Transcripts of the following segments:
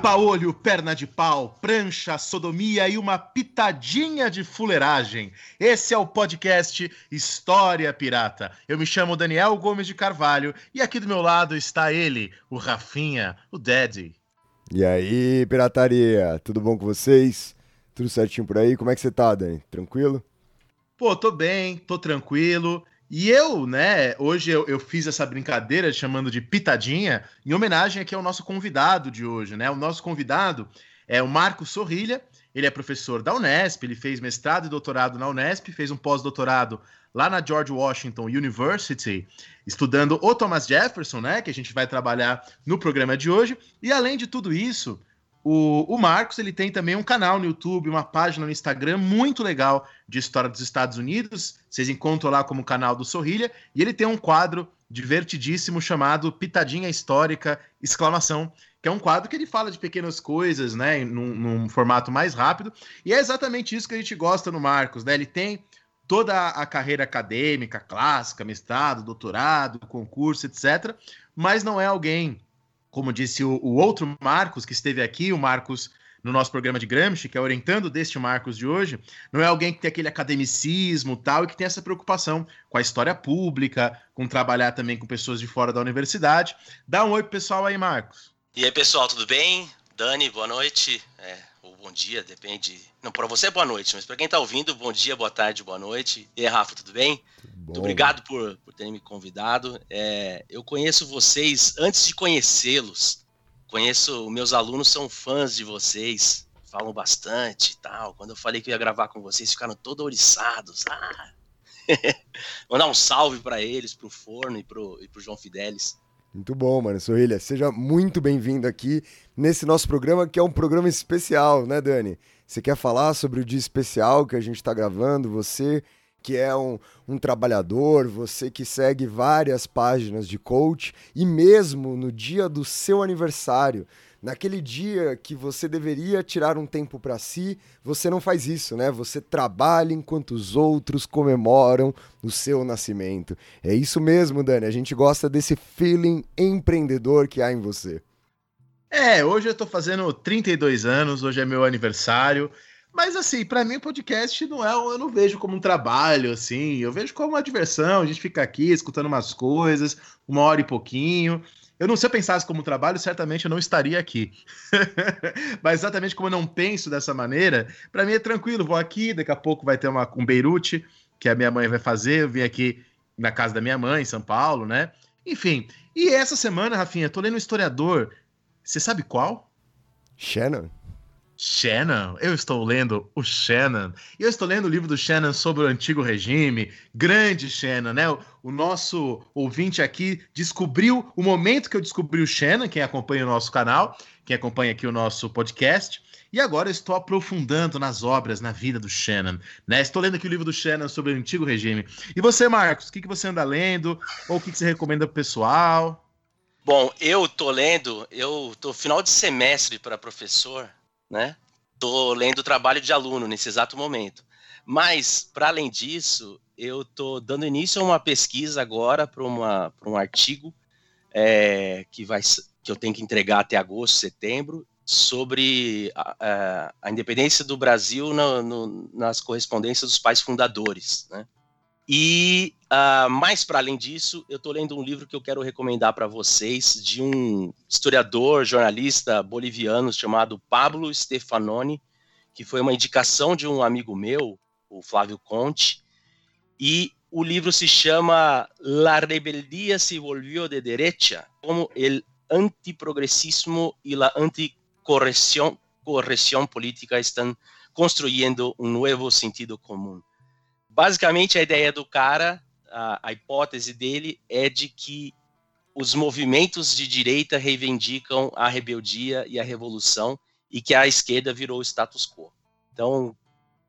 Tapa-olho, perna de pau, prancha, sodomia e uma pitadinha de fuleiragem. Esse é o podcast História Pirata. Eu me chamo Daniel Gomes de Carvalho e aqui do meu lado está ele, o Rafinha, o Daddy. E aí, pirataria, tudo bom com vocês? Tudo certinho por aí? Como é que você tá, Dani? Tranquilo? Pô, tô bem, tô tranquilo. E eu, né, hoje eu, eu, fiz essa brincadeira chamando de pitadinha, em homenagem aqui ao nosso convidado de hoje, né? O nosso convidado é o Marco Sorrilha, ele é professor da Unesp, ele fez mestrado e doutorado na Unesp, fez um pós-doutorado lá na George Washington University, estudando o Thomas Jefferson, né, que a gente vai trabalhar no programa de hoje. E além de tudo isso, o, o, Marcos ele tem também um canal no YouTube, uma página no Instagram muito legal de história dos Estados Unidos. Vocês encontram lá como canal do Sorrilha. E ele tem um quadro divertidíssimo chamado Pitadinha Histórica! Exclamação, que é um quadro que ele fala de pequenas coisas, né, num, num formato mais rápido. E é exatamente isso que a gente gosta no Marcos, né? Ele tem toda a carreira acadêmica, clássica, mestrado, doutorado, concurso, etc. Mas não é alguém como disse o, o, outro Marcos que esteve aqui, o Marcos no nosso programa de Gramsci, que é orientando deste Marcos de hoje, não é alguém que tem aquele academicismo tal e que tem essa preocupação com a história pública, com trabalhar também com pessoas de fora da universidade. Dá um oi pro pessoal aí, Marcos. E aí, pessoal, tudo bem? Dani, boa noite. É, ou bom dia, depende. Não, para você é boa noite, mas para quem tá ouvindo, bom dia, boa tarde, boa noite. E aí, Rafa, tudo bem? Muito obrigado por, por terem me convidado. É, eu conheço vocês antes de conhecê-los. Conheço, meus alunos são fãs de vocês, falam bastante e tal. Quando eu falei que ia gravar com vocês, ficaram todos oriçados. Ah. Mandar um salve para eles, pro Forno e pro, e pro João Fidelis. Muito bom, mano. Sorrilha, seja muito bem-vindo aqui nesse nosso programa, que é um programa especial, né, Dani? Você quer falar sobre o dia especial que a gente está gravando? Você que é um, um trabalhador, você que segue várias páginas de coach e mesmo no dia do seu aniversário, naquele dia que você deveria tirar um tempo para si, você não faz isso, né? Você trabalha enquanto os outros comemoram o seu nascimento. É isso mesmo, Dani. A gente gosta desse feeling empreendedor que há em você. É, hoje eu tô fazendo 32 anos, hoje é meu aniversário. Mas assim, para mim o podcast não é, eu não vejo como um trabalho assim, eu vejo como uma diversão, a gente fica aqui escutando umas coisas, uma hora e pouquinho. Eu não se eu pensasse como um trabalho, certamente eu não estaria aqui. Mas exatamente como eu não penso dessa maneira, para mim é tranquilo, vou aqui, daqui a pouco vai ter uma, um Beirute, que a minha mãe vai fazer, eu vim aqui na casa da minha mãe, em São Paulo, né? Enfim, e essa semana, Rafinha, tô lendo um historiador, você sabe qual? Shannon. Shannon, eu estou lendo o Shannon. E eu estou lendo o livro do Shannon sobre o antigo regime. Grande Shannon, né? O, o, nosso ouvinte aqui descobriu o momento que eu descobri o Shannon, quem acompanha o nosso canal, quem acompanha aqui o nosso podcast. E agora eu estou aprofundando nas obras, na vida do Shannon. Né? Estou lendo aqui o livro do Shannon sobre o antigo regime. E você, Marcos, o que, que você anda lendo? Ou o que, que você recomenda pro pessoal? Bom, eu tô lendo, eu tô final de semestre para professor né? Tô lendo o trabalho de aluno nesse exato momento. Mas, para além disso, eu tô dando início a uma pesquisa agora para um artigo é, que, vai, que eu tenho que entregar até agosto, setembro, sobre a, a, a independência do Brasil no, no, nas correspondências dos pais fundadores, né? E uh, mais para além disso, eu estou lendo um livro que eu quero recomendar para vocês de um historiador, jornalista boliviano chamado Pablo Stefanoni, que foi uma indicação de um amigo meu, o Flávio Conte, e o livro se chama La rebeldia se volvió de derecha, como el antiprogressismo e la anticorreção correção política estão construindo um novo sentido comum. Basicamente, a ideia do cara, a, a hipótese dele é de que os movimentos de direita reivindicam a rebeldia e a revolução e que a esquerda virou o status quo. Então,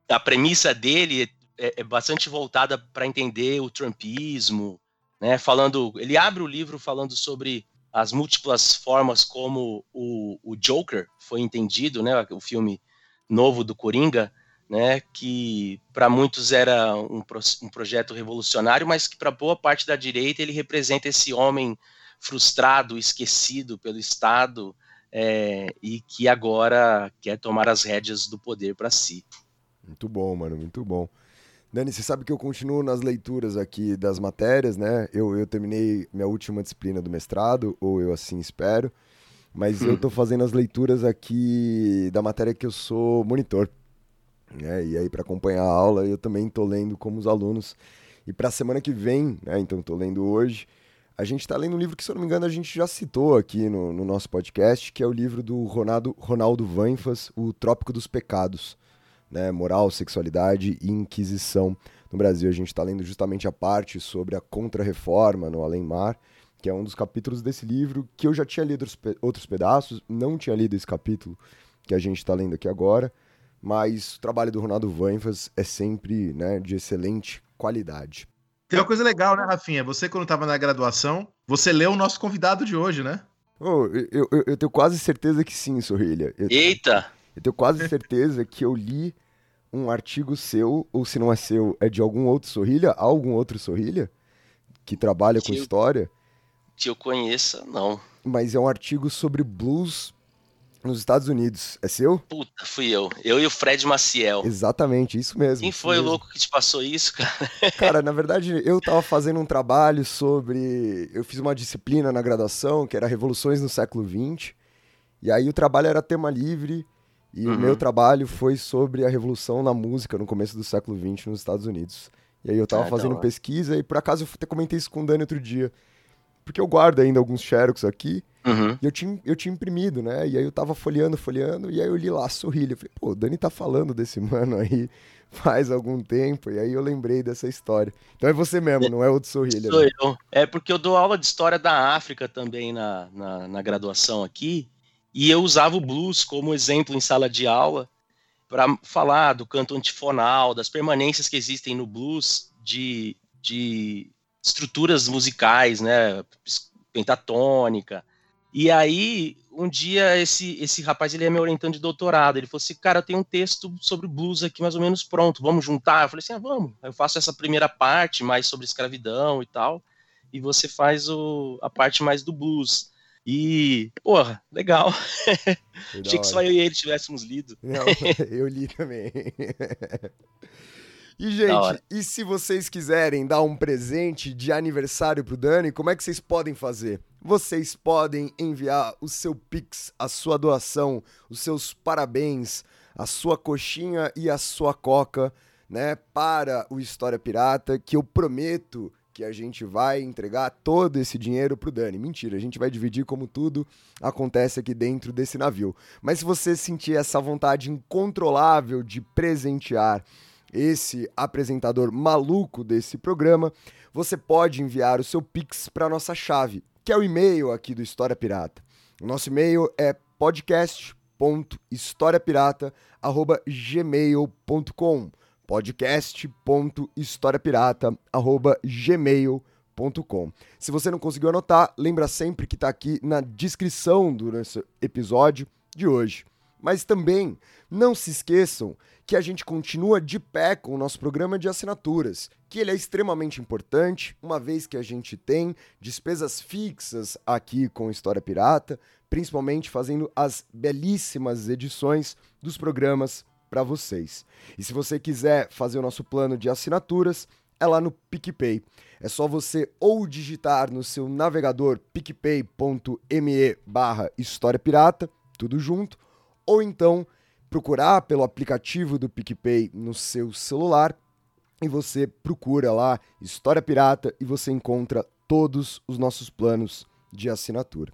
a premissa dele é, é bastante voltada para entender o trumpismo, né? Falando, ele abre o livro falando sobre as múltiplas formas como o, o Joker foi entendido, né? O filme novo do Coringa, né? Que para muitos era um, um projeto revolucionário, mas que para boa parte da direita ele representa esse homem frustrado, esquecido pelo Estado é, e que agora quer tomar as rédeas do poder para si. Muito bom, mano, muito bom. Dani, você sabe que eu continuo nas leituras aqui das matérias, né? Eu, eu terminei minha última disciplina do mestrado, ou eu assim espero, mas hum. eu tô fazendo as leituras aqui da matéria que eu sou monitor. Né? E aí, para acompanhar a aula, eu também tô lendo como os alunos. E para a semana que vem, né? Então, tô lendo hoje. A gente está lendo um livro que, se eu não me engano, a gente já citou aqui no, no nosso podcast, que é o livro do Ronaldo, Ronaldo Vanfas, O Trópico dos Pecados né, moral, sexualidade e inquisição no Brasil. A gente está lendo justamente a parte sobre a contra-reforma no Além-Mar, que é um dos capítulos desse livro que eu já tinha lido outros pedaços, não tinha lido esse capítulo que a gente está lendo aqui agora, mas o trabalho do Ronaldo Vanfas é sempre né, de excelente qualidade. Tem uma coisa legal, né, Rafinha? Você, quando estava na graduação, você leu o nosso convidado de hoje, né? Oh, eu, eu, eu, tenho quase certeza que sim, Sorrilha. Eu, Eita! Eu tenho quase certeza que eu li um artigo seu, ou se não é seu, é de algum outro Sorrilha, algum outro Sorrilha, que trabalha que com eu, história. Que eu conheça, não. Mas é um artigo sobre blues nos Estados Unidos. É seu? Puta, fui eu. Eu e o Fred Maciel. Exatamente, isso mesmo. Quem foi o louco que te passou isso, cara? Cara, na verdade, eu tava fazendo um trabalho sobre. Eu fiz uma disciplina na graduação que era Revoluções no século XX. E aí o trabalho era tema livre. E uhum. o meu trabalho foi sobre a revolução na música no começo do século XX nos Estados Unidos. E aí eu tava é, fazendo pesquisa e por acaso eu até comentei isso com o Dani outro dia. Porque eu guardo ainda alguns xerox aqui. Uhum. E eu tinha, eu tinha imprimido, né? E aí eu tava folheando, folheando, e aí eu li lá, sorrilha. Eu falei, pô, o Dani tá falando desse mano aí faz algum tempo. E aí eu lembrei dessa história. Então é você mesmo, não é outro sorrilha. Sou né? eu. É porque eu dou aula de história da África também na, na, na graduação aqui. E eu usava o blues como exemplo em sala de aula para falar do canto antifonal, das permanências que existem no blues de, de estruturas musicais, né, pentatônica. E aí, um dia, esse, esse rapaz, ele é meu orientando de doutorado, ele falou assim, cara, eu tenho um texto sobre blues aqui mais ou menos pronto, vamos juntar? Eu falei assim, ah, vamos. Eu faço essa primeira parte, mais sobre escravidão e tal, e você faz o, a parte mais do blues. E, porra, legal. Achei que só eu e ele tivéssemos lido. Não, eu li também. E, gente, e se vocês quiserem dar um presente de aniversário pro Dani, como é que vocês podem fazer? Vocês podem enviar o seu Pix, a sua doação, os seus parabéns, a sua coxinha e a sua coca, né, para o História Pirata, que eu prometo que a gente vai entregar todo esse dinheiro pro Dani. Mentira, a gente vai dividir como tudo acontece aqui dentro desse navio. Mas se você sentir essa vontade incontrolável de presentear esse apresentador maluco desse programa, você pode enviar o seu Pix para nossa chave, que é o e-mail aqui do História Pirata. O nosso e-mail é podcast.historiapirata.gmail.com podcast.historiapirata.gmail.com. Se você não conseguiu anotar, lembra sempre que está aqui na descrição do nosso episódio de hoje. Mas também não se esqueçam que a gente continua de pé com o nosso programa de assinaturas, que ele é extremamente importante, uma vez que a gente tem despesas fixas aqui com História Pirata, principalmente fazendo as belíssimas edições dos programas para vocês. E se você quiser fazer o nosso plano de assinaturas, é lá no PicPay. É só você ou digitar no seu navegador picpay.me barra História Pirata, tudo junto, ou então procurar pelo aplicativo do PicPay no seu celular e você procura lá História Pirata e você encontra todos os nossos planos de assinatura.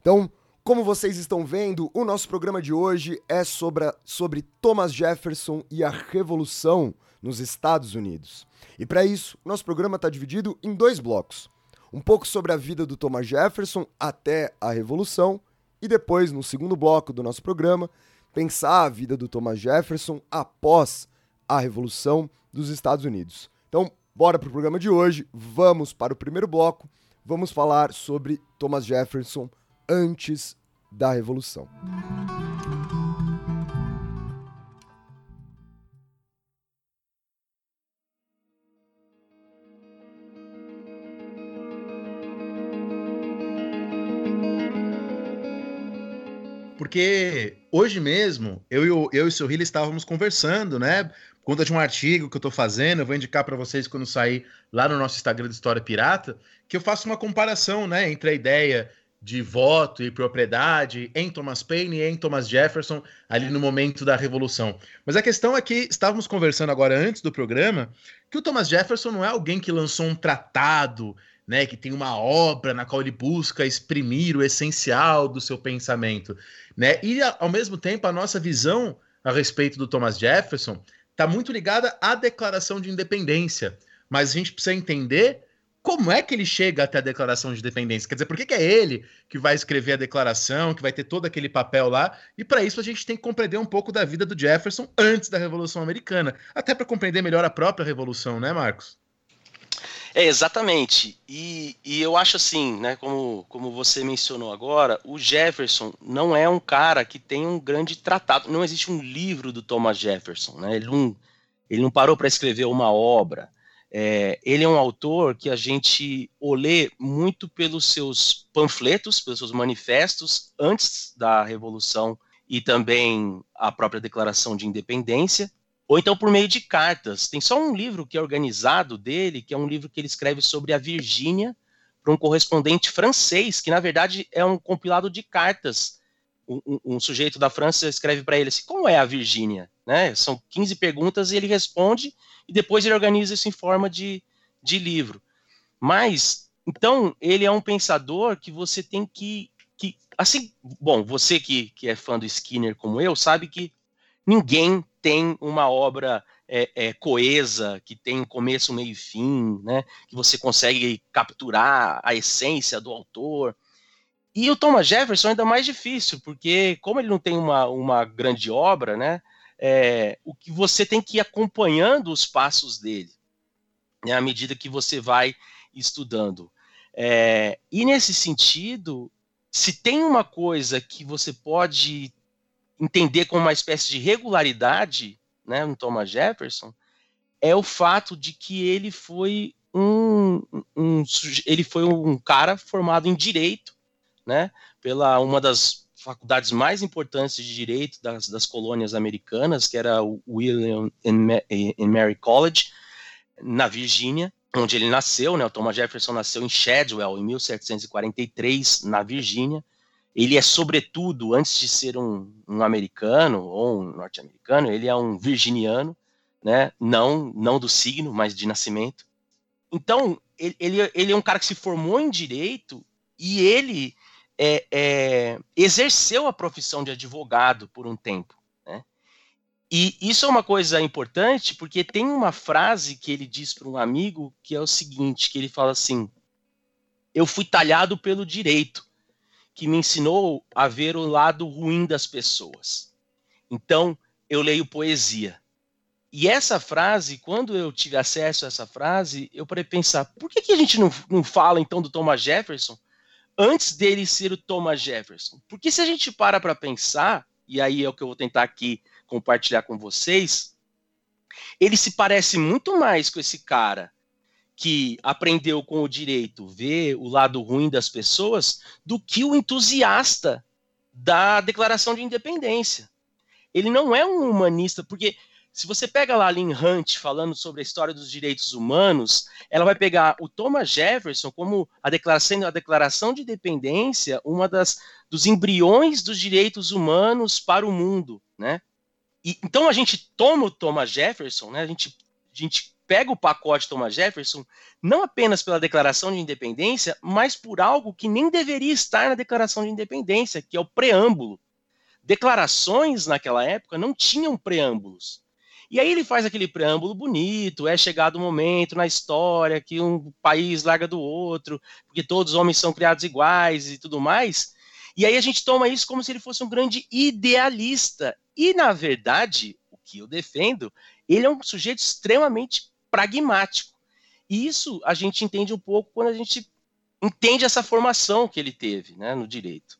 Então, como vocês estão vendo, o nosso programa de hoje é sobre, sobre Thomas Jefferson e a Revolução nos Estados Unidos. E para isso, nosso programa está dividido em dois blocos. um pouco sobre a vida do Thomas Jefferson até a Revolução e depois, no segundo bloco do nosso programa, pensar a vida do Thomas Jefferson após a Revolução dos Estados Unidos. Então, bora para o programa de hoje, vamos para o primeiro bloco, vamos falar sobre Thomas Jefferson antes da Revolução. Porque hoje mesmo, eu e o, eu e o estávamos conversando, né? Por conta de um artigo que eu estou fazendo, eu vou indicar para vocês quando sair lá no nosso Instagram de História Pirata, que eu faço uma comparação, né, entre a ideia de voto e propriedade em Thomas Paine e em Thomas Jefferson ali no momento da Revolução. Mas a questão é que estávamos conversando agora antes do programa que o Thomas Jefferson não é alguém que lançou um tratado, né, que tem uma obra na qual ele busca exprimir o essencial do seu pensamento, né? E ao mesmo tempo a nossa visão a respeito do Thomas Jefferson está muito ligada à Declaração de Independência, mas a gente precisa entender como é que ele chega até a declaração de independência? Quer dizer, por que, que, é ele que vai escrever a declaração, que vai ter todo aquele papel lá? E para isso a gente tem que compreender um pouco da vida do Jefferson antes da Revolução Americana, até para compreender melhor a própria Revolução, né, Marcos? É, exatamente. E, e eu acho assim, né, como, como você mencionou agora, o Jefferson não é um cara que tem um grande tratado. Não existe um livro do Thomas Jefferson, né? Ele não, ele não parou para escrever uma obra. É, ele é um autor que a gente o lê muito pelos seus panfletos, pelos seus manifestos antes da Revolução e também a própria Declaração de Independência, ou então por meio de cartas. Tem só um livro que é organizado dele, que é um livro que ele escreve sobre a Virgínia para um correspondente francês, que na verdade é um compilado de cartas. Um, um, um sujeito da França escreve para ele assim: como é a Virgínia? Né? São 15 perguntas e ele responde e depois ele organiza isso em forma de, de livro. Mas, então, ele é um pensador que você tem que, que assim, bom, você que, que é fã do Skinner como eu, sabe que ninguém tem uma obra é, é, coesa, que tem começo, meio e fim, né? Que você consegue capturar a essência do autor. E o Thomas Jefferson é ainda mais difícil, porque como ele não tem uma, uma grande obra, né? é, o que você tem que ir acompanhando os passos dele, né, à medida que você vai estudando. É, e nesse sentido, se tem uma coisa que você pode entender como uma espécie de regularidade né, no Thomas Jefferson, é o fato de que ele foi um, um, ele foi um cara formado em direito, né, pela uma das faculdades mais importantes de direito das, das colônias americanas, que era o William and Mary College, na Virgínia, onde ele nasceu, né? O Thomas Jefferson nasceu em Shadwell, em 1743, na Virgínia. Ele é, sobretudo, antes de ser um, um americano ou um norte-americano, ele é um virginiano, né? Não, não do signo, mas de nascimento. Então, ele, ele, ele é um cara que se formou em direito e ele é, é, exerceu a profissão de advogado por um tempo. Né? E isso é uma coisa importante porque tem uma frase que ele diz para um amigo que é o seguinte, que ele fala assim, eu fui talhado pelo direito, que me ensinou a ver o lado ruim das pessoas. Então, eu leio poesia. E essa frase, quando eu tive acesso a essa frase, eu parei pensar, por que, que a gente não, não fala então do Thomas Jefferson? antes dele ser o Thomas Jefferson. Porque se a gente para para pensar, e aí é o que eu vou tentar aqui compartilhar com vocês, ele se parece muito mais com esse cara que aprendeu com o direito ver o lado ruim das pessoas do que o entusiasta da Declaração de Independência. Ele não é um humanista, porque se você pega lá a Lynn Hunt falando sobre a história dos direitos humanos, ela vai pegar o Thomas Jefferson como a declaração, a declaração de independência, uma das dos embriões dos direitos humanos para o mundo, né? E, então a gente toma o Thomas Jefferson, né? A gente, a gente pega o pacote Thomas Jefferson não apenas pela declaração de independência, mas por algo que nem deveria estar na declaração de independência, que é o preâmbulo. Declarações naquela época não tinham preâmbulos. E aí ele faz aquele preâmbulo bonito, é chegado o um momento na história que um país larga do outro, porque todos os homens são criados iguais e tudo mais. E aí a gente toma isso como se ele fosse um grande idealista. E, na verdade, o que eu defendo, ele é um sujeito extremamente pragmático. E isso a gente entende um pouco quando a gente entende essa formação que ele teve né, no direito.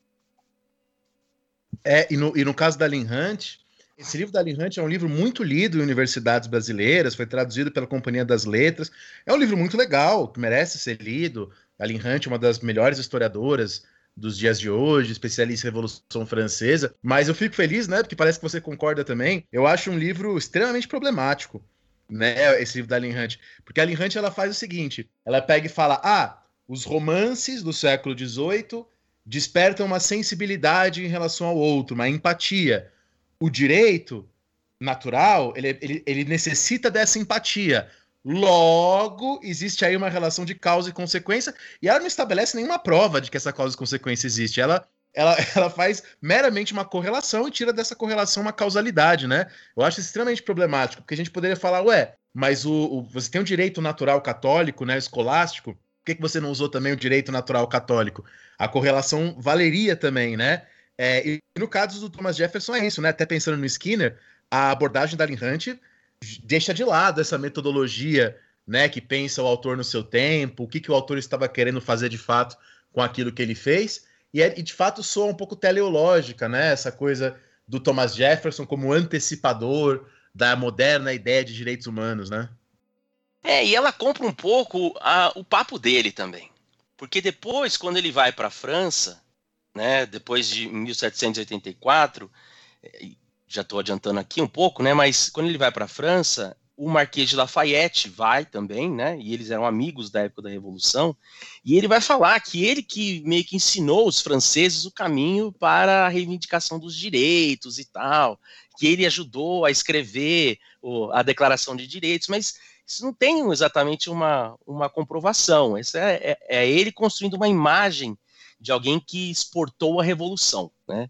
É, e no, e no caso da Lin Hunt, esse livro da Lin Hunt é um livro muito lido em universidades brasileiras, foi traduzido pela Companhia das Letras. É um livro muito legal, que merece ser lido. A Lin Hunt é uma das melhores historiadoras dos dias de hoje, especialista em Revolução Francesa. Mas eu fico feliz, né? Porque parece que você concorda também. Eu acho um livro extremamente problemático, né? Esse livro da Lin Hunt. Porque a Lin Hunt ela faz o seguinte: ela pega e fala, ah, os romances do século XVIII despertam uma sensibilidade em relação ao outro, uma empatia. O direito natural, ele, ele, ele necessita dessa empatia. Logo, existe aí uma relação de causa e consequência, e ela não estabelece nenhuma prova de que essa causa e consequência existe. Ela, ela, ela faz meramente uma correlação e tira dessa correlação uma causalidade, né? Eu acho extremamente problemático, porque a gente poderia falar, ué, mas o, o você tem um direito natural católico, né, escolástico, por que, que você não usou também o direito natural católico? A correlação valeria também, né? É, e no caso do Thomas Jefferson é isso, né? Até pensando no Skinner, a abordagem da Lin Hunt deixa de lado essa metodologia, né? Que pensa o autor no seu tempo, o que, que o autor estava querendo fazer de fato com aquilo que ele fez. E, é, e de fato soa um pouco teleológica, né? Essa coisa do Thomas Jefferson como antecipador da moderna ideia de direitos humanos, né? É, e ela compra um pouco a, o papo dele também. Porque depois, quando ele vai para a França, né, depois de 1784, é, já estou adiantando aqui um pouco, né, mas quando ele vai para a França, o Marquês de Lafayette vai também, né, e eles eram amigos da época da Revolução, e ele vai falar que ele que meio que ensinou os franceses o caminho para a reivindicação dos direitos e tal, que ele ajudou a escrever a Declaração de Direitos, mas isso não tem exatamente uma, uma comprovação. Isso é, é, é ele construindo uma imagem de alguém que exportou a revolução, né?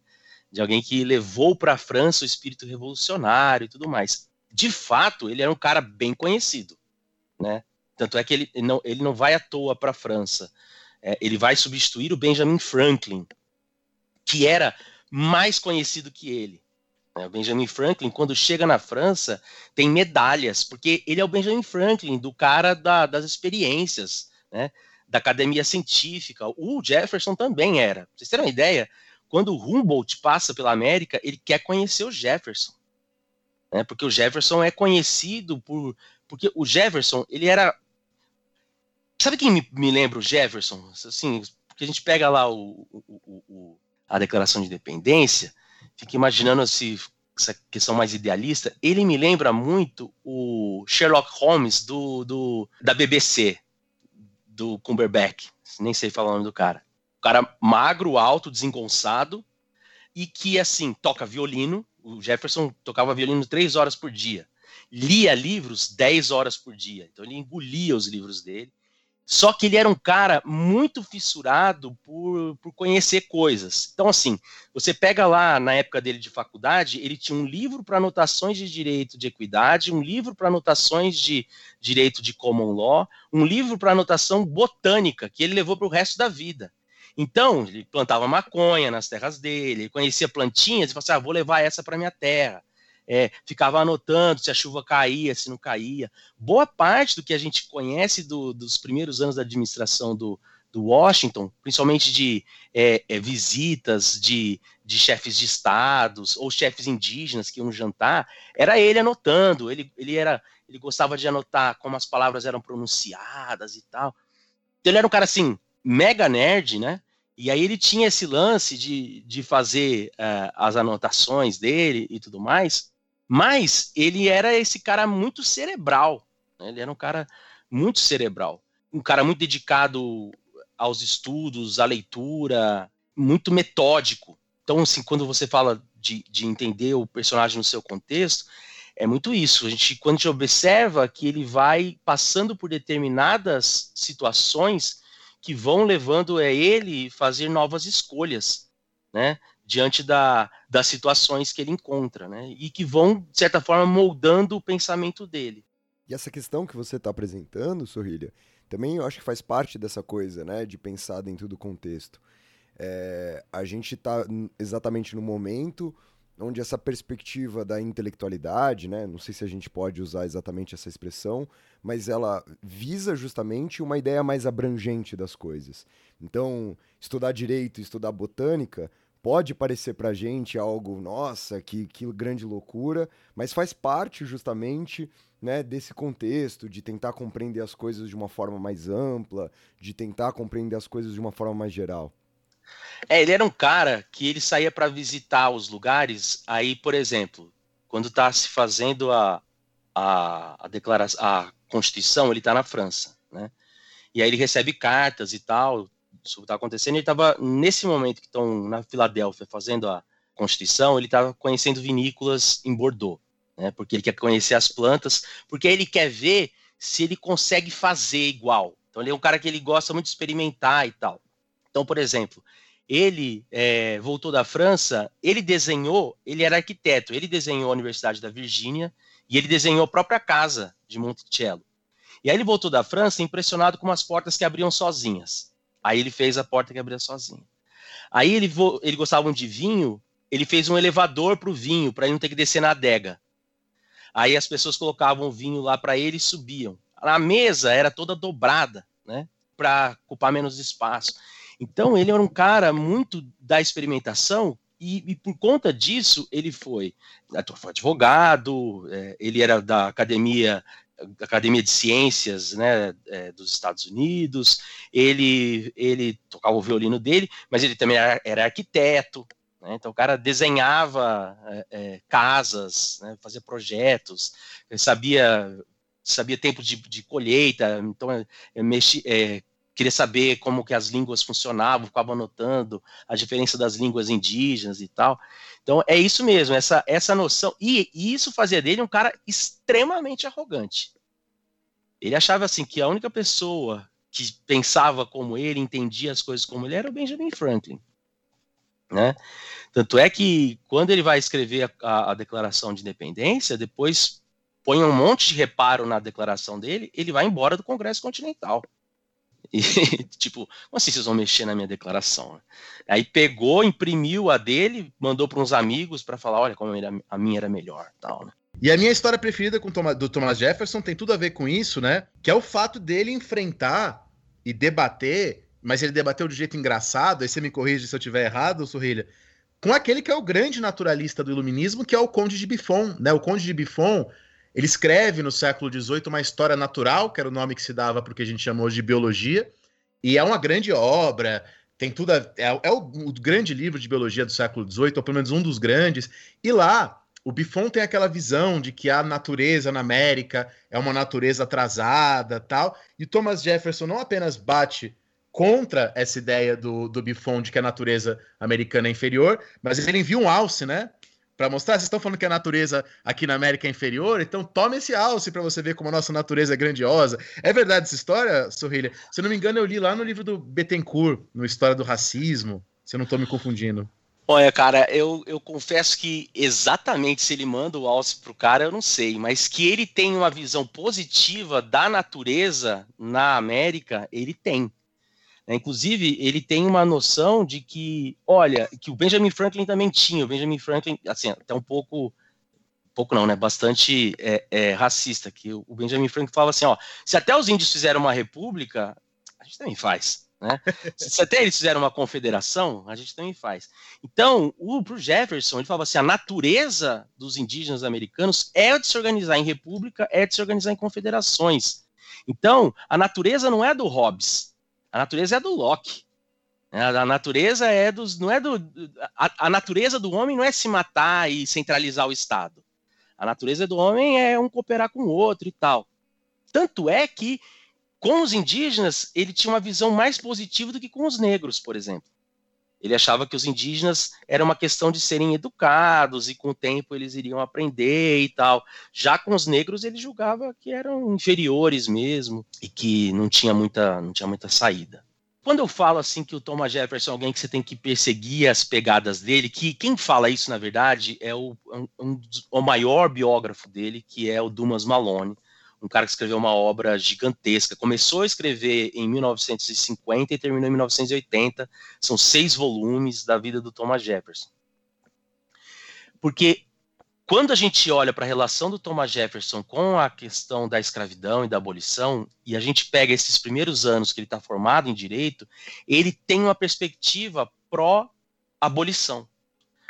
de alguém que levou para a França o espírito revolucionário e tudo mais. De fato, ele era um cara bem conhecido, né? Tanto é que ele não, ele não vai à toa para a França. É, ele vai substituir o Benjamin Franklin, que era mais conhecido que ele. Né? O Benjamin Franklin, quando chega na França, tem medalhas, porque ele é o Benjamin Franklin, do cara da, das experiências, né? da academia científica. O Jefferson também era. Pra vocês terem uma ideia, quando o Humboldt passa pela América, ele quer conhecer o Jefferson. Né? Porque o Jefferson é conhecido por. Porque o Jefferson, ele era. Sabe quem me, me lembra o Jefferson? Assim, porque a gente pega lá o, o, o, a Declaração de Independência fico imaginando esse, essa questão mais idealista, ele me lembra muito o Sherlock Holmes do, do da BBC, do Cumberbatch, nem sei falar o nome do cara. O cara magro, alto, desengonçado, e que, assim, toca violino. O Jefferson tocava violino três horas por dia. Lia livros dez horas por dia. Então ele engolia os livros dele. Só que ele era um cara muito fissurado por, por conhecer coisas. Então, assim, você pega lá na época dele de faculdade, ele tinha um livro para anotações de direito de equidade, um livro para anotações de direito de common law, um livro para anotação botânica, que ele levou para o resto da vida. Então, ele plantava maconha nas terras dele, ele conhecia plantinhas e falava assim: ah, vou levar essa para minha terra é, ficava anotando se a chuva caía, se não caía. Boa parte do que a gente conhece do, dos primeiros anos da administração do, do Washington, principalmente de é, é, visitas de, de chefes de estados ou chefes indígenas que iam jantar, era ele anotando. Ele, ele, era, ele gostava de anotar como as palavras eram pronunciadas e tal. Então, ele era um cara assim, mega nerd, né? E aí ele tinha esse lance de, de fazer uh, as anotações dele e tudo mais. Mas ele era esse cara muito cerebral. Né? Ele era um cara muito cerebral. Um cara muito dedicado aos estudos, à leitura, muito metódico. Então, assim, quando você fala de, de entender o personagem no seu contexto, é muito isso. A gente, quando a gente observa que ele vai passando por determinadas situações que vão levando a ele fazer novas escolhas, né? diante da, das situações que ele encontra, né? E que vão, de certa forma, moldando o pensamento dele. E essa questão que você está apresentando, Sorrilha, também eu acho que faz parte dessa coisa, né? De pensar dentro do contexto. É, a gente está exatamente no momento onde essa perspectiva da intelectualidade, né, não sei se a gente pode usar exatamente essa expressão, mas ela visa justamente uma ideia mais abrangente das coisas. Então, estudar direito, estudar botânica, pode parecer para a gente algo, nossa, que, que grande loucura, mas faz parte justamente né, desse contexto de tentar compreender as coisas de uma forma mais ampla, de tentar compreender as coisas de uma forma mais geral. É, ele era um cara que ele saía para visitar os lugares. Aí, por exemplo, quando está se fazendo a, a, a declaração, a Constituição, ele está na França, né? E aí ele recebe cartas e tal sobre o que está acontecendo. Ele estava nesse momento que estão na Filadélfia fazendo a Constituição, ele estava conhecendo vinícolas em Bordeaux, né? Porque ele quer conhecer as plantas, porque ele quer ver se ele consegue fazer igual. Então ele é um cara que ele gosta muito de experimentar e tal. Então, por exemplo, ele é, voltou da França, ele desenhou, ele era arquiteto, ele desenhou a Universidade da Virgínia e ele desenhou a própria casa de Monticello. E aí ele voltou da França impressionado com umas portas que abriam sozinhas. Aí ele fez a porta que abria sozinha. Aí ele, ele gostava de vinho, ele fez um elevador para o vinho, para ele não ter que descer na adega. Aí as pessoas colocavam o vinho lá para ele e subiam. A mesa era toda dobrada, né? Para ocupar menos espaço. Então ele era um cara muito da experimentação e, e por conta disso ele foi, foi advogado, é, ele era da academia Academia de Ciências né, é, dos Estados Unidos, ele, ele tocava o violino dele, mas ele também era, era arquiteto, né, então o cara desenhava é, é casas, né, fazia projetos, sabia sabia tempo de, de colheita, então é, mexi, é, queria saber como que as línguas funcionavam, ficava anotando a diferença das línguas indígenas e tal. Então é isso mesmo, essa, essa noção. E, e isso fazia dele um cara extremamente arrogante. Ele achava assim que a única pessoa que pensava como ele, entendia as coisas como ele era o Benjamin Franklin. Né? Tanto é que quando ele vai escrever a, a, a Declaração de Independência, depois põe um monte de reparo na declaração dele, ele vai embora do Congresso Continental. E, tipo, como assim vocês vão mexer na minha declaração? Aí pegou, imprimiu a dele, mandou para uns amigos para falar, olha como a minha era melhor, tal, né? E a minha história preferida com Thomas, do Thomas Jefferson tem tudo a ver com isso, né? Que é o fato dele enfrentar e debater, mas ele debateu de jeito engraçado, aí você me corrige se eu estiver errado, Sorrilha, com aquele que é o grande naturalista do iluminismo, que é o Conde de Buffon, né? O Conde de Buffon ele escreve no século XVIII uma história natural, que era o nome que se dava para o que a gente chamou de biologia, e é uma grande obra, tem tudo. A, é, é o, o, grande livro de biologia do século XVIII, ou pelo menos um dos grandes, e lá o Buffon tem aquela visão de que a natureza na América é uma natureza atrasada tal, e Thomas Jefferson não apenas bate contra essa ideia do, do Buffon de que a natureza americana é inferior, mas ele envia um alce, né? Para mostrar. Vocês estão falando que a natureza aqui na América é inferior, então tome esse alce para você ver como a nossa natureza é grandiosa. É verdade essa história, Sorrilha? Se eu não me engano, eu li lá no livro do Bettencourt, no História do Racismo, se eu não estou me confundindo. Olha, cara, eu, eu confesso que exatamente se ele manda o alce pro cara, eu não sei, mas que ele tem uma visão positiva da natureza na América, ele tem. Né? Inclusive, ele tem uma noção de que, olha, que o Benjamin Franklin também tinha. O Benjamin Franklin, assim, até um pouco, pouco não, né? Bastante é, é, racista. Que o Benjamin Franklin falava assim, ó, se até os índios fizeram uma república, a gente também faz. Né? Se até eles fizeram uma confederação, a gente também faz. Então, o pro Jefferson, ele falava assim: a natureza dos indígenas americanos é de se organizar em república, é de se organizar em confederações. Então, a natureza não é do Hobbes, a natureza é do Locke. Né? A natureza é dos. Não é do. A, a, natureza do homem não é se matar e centralizar o Estado. A natureza do homem é um cooperar com o outro e tal. Tanto é que, com os indígenas, ele tinha uma visão mais positiva do que com os negros, por exemplo. Ele achava que os indígenas era uma questão de serem educados e com o tempo eles iriam aprender e tal. Já com os negros ele julgava que eram inferiores mesmo e que não tinha muita, não tinha muita saída. quando eu falo assim que o Thomas Jefferson é alguém que você tem que perseguir as pegadas dele, que quem fala isso na verdade é o, um, o maior biógrafo dele, que é o Dumas Malone, um cara que escreveu uma obra gigantesca. Começou a escrever em 1950 e terminou em 1980. São seis volumes da vida do Thomas Jefferson. Porque quando a gente olha para a relação do Thomas Jefferson com a questão da escravidão e da abolição, e a gente pega esses primeiros anos que ele está formado em direito, ele tem uma perspectiva pró-abolição.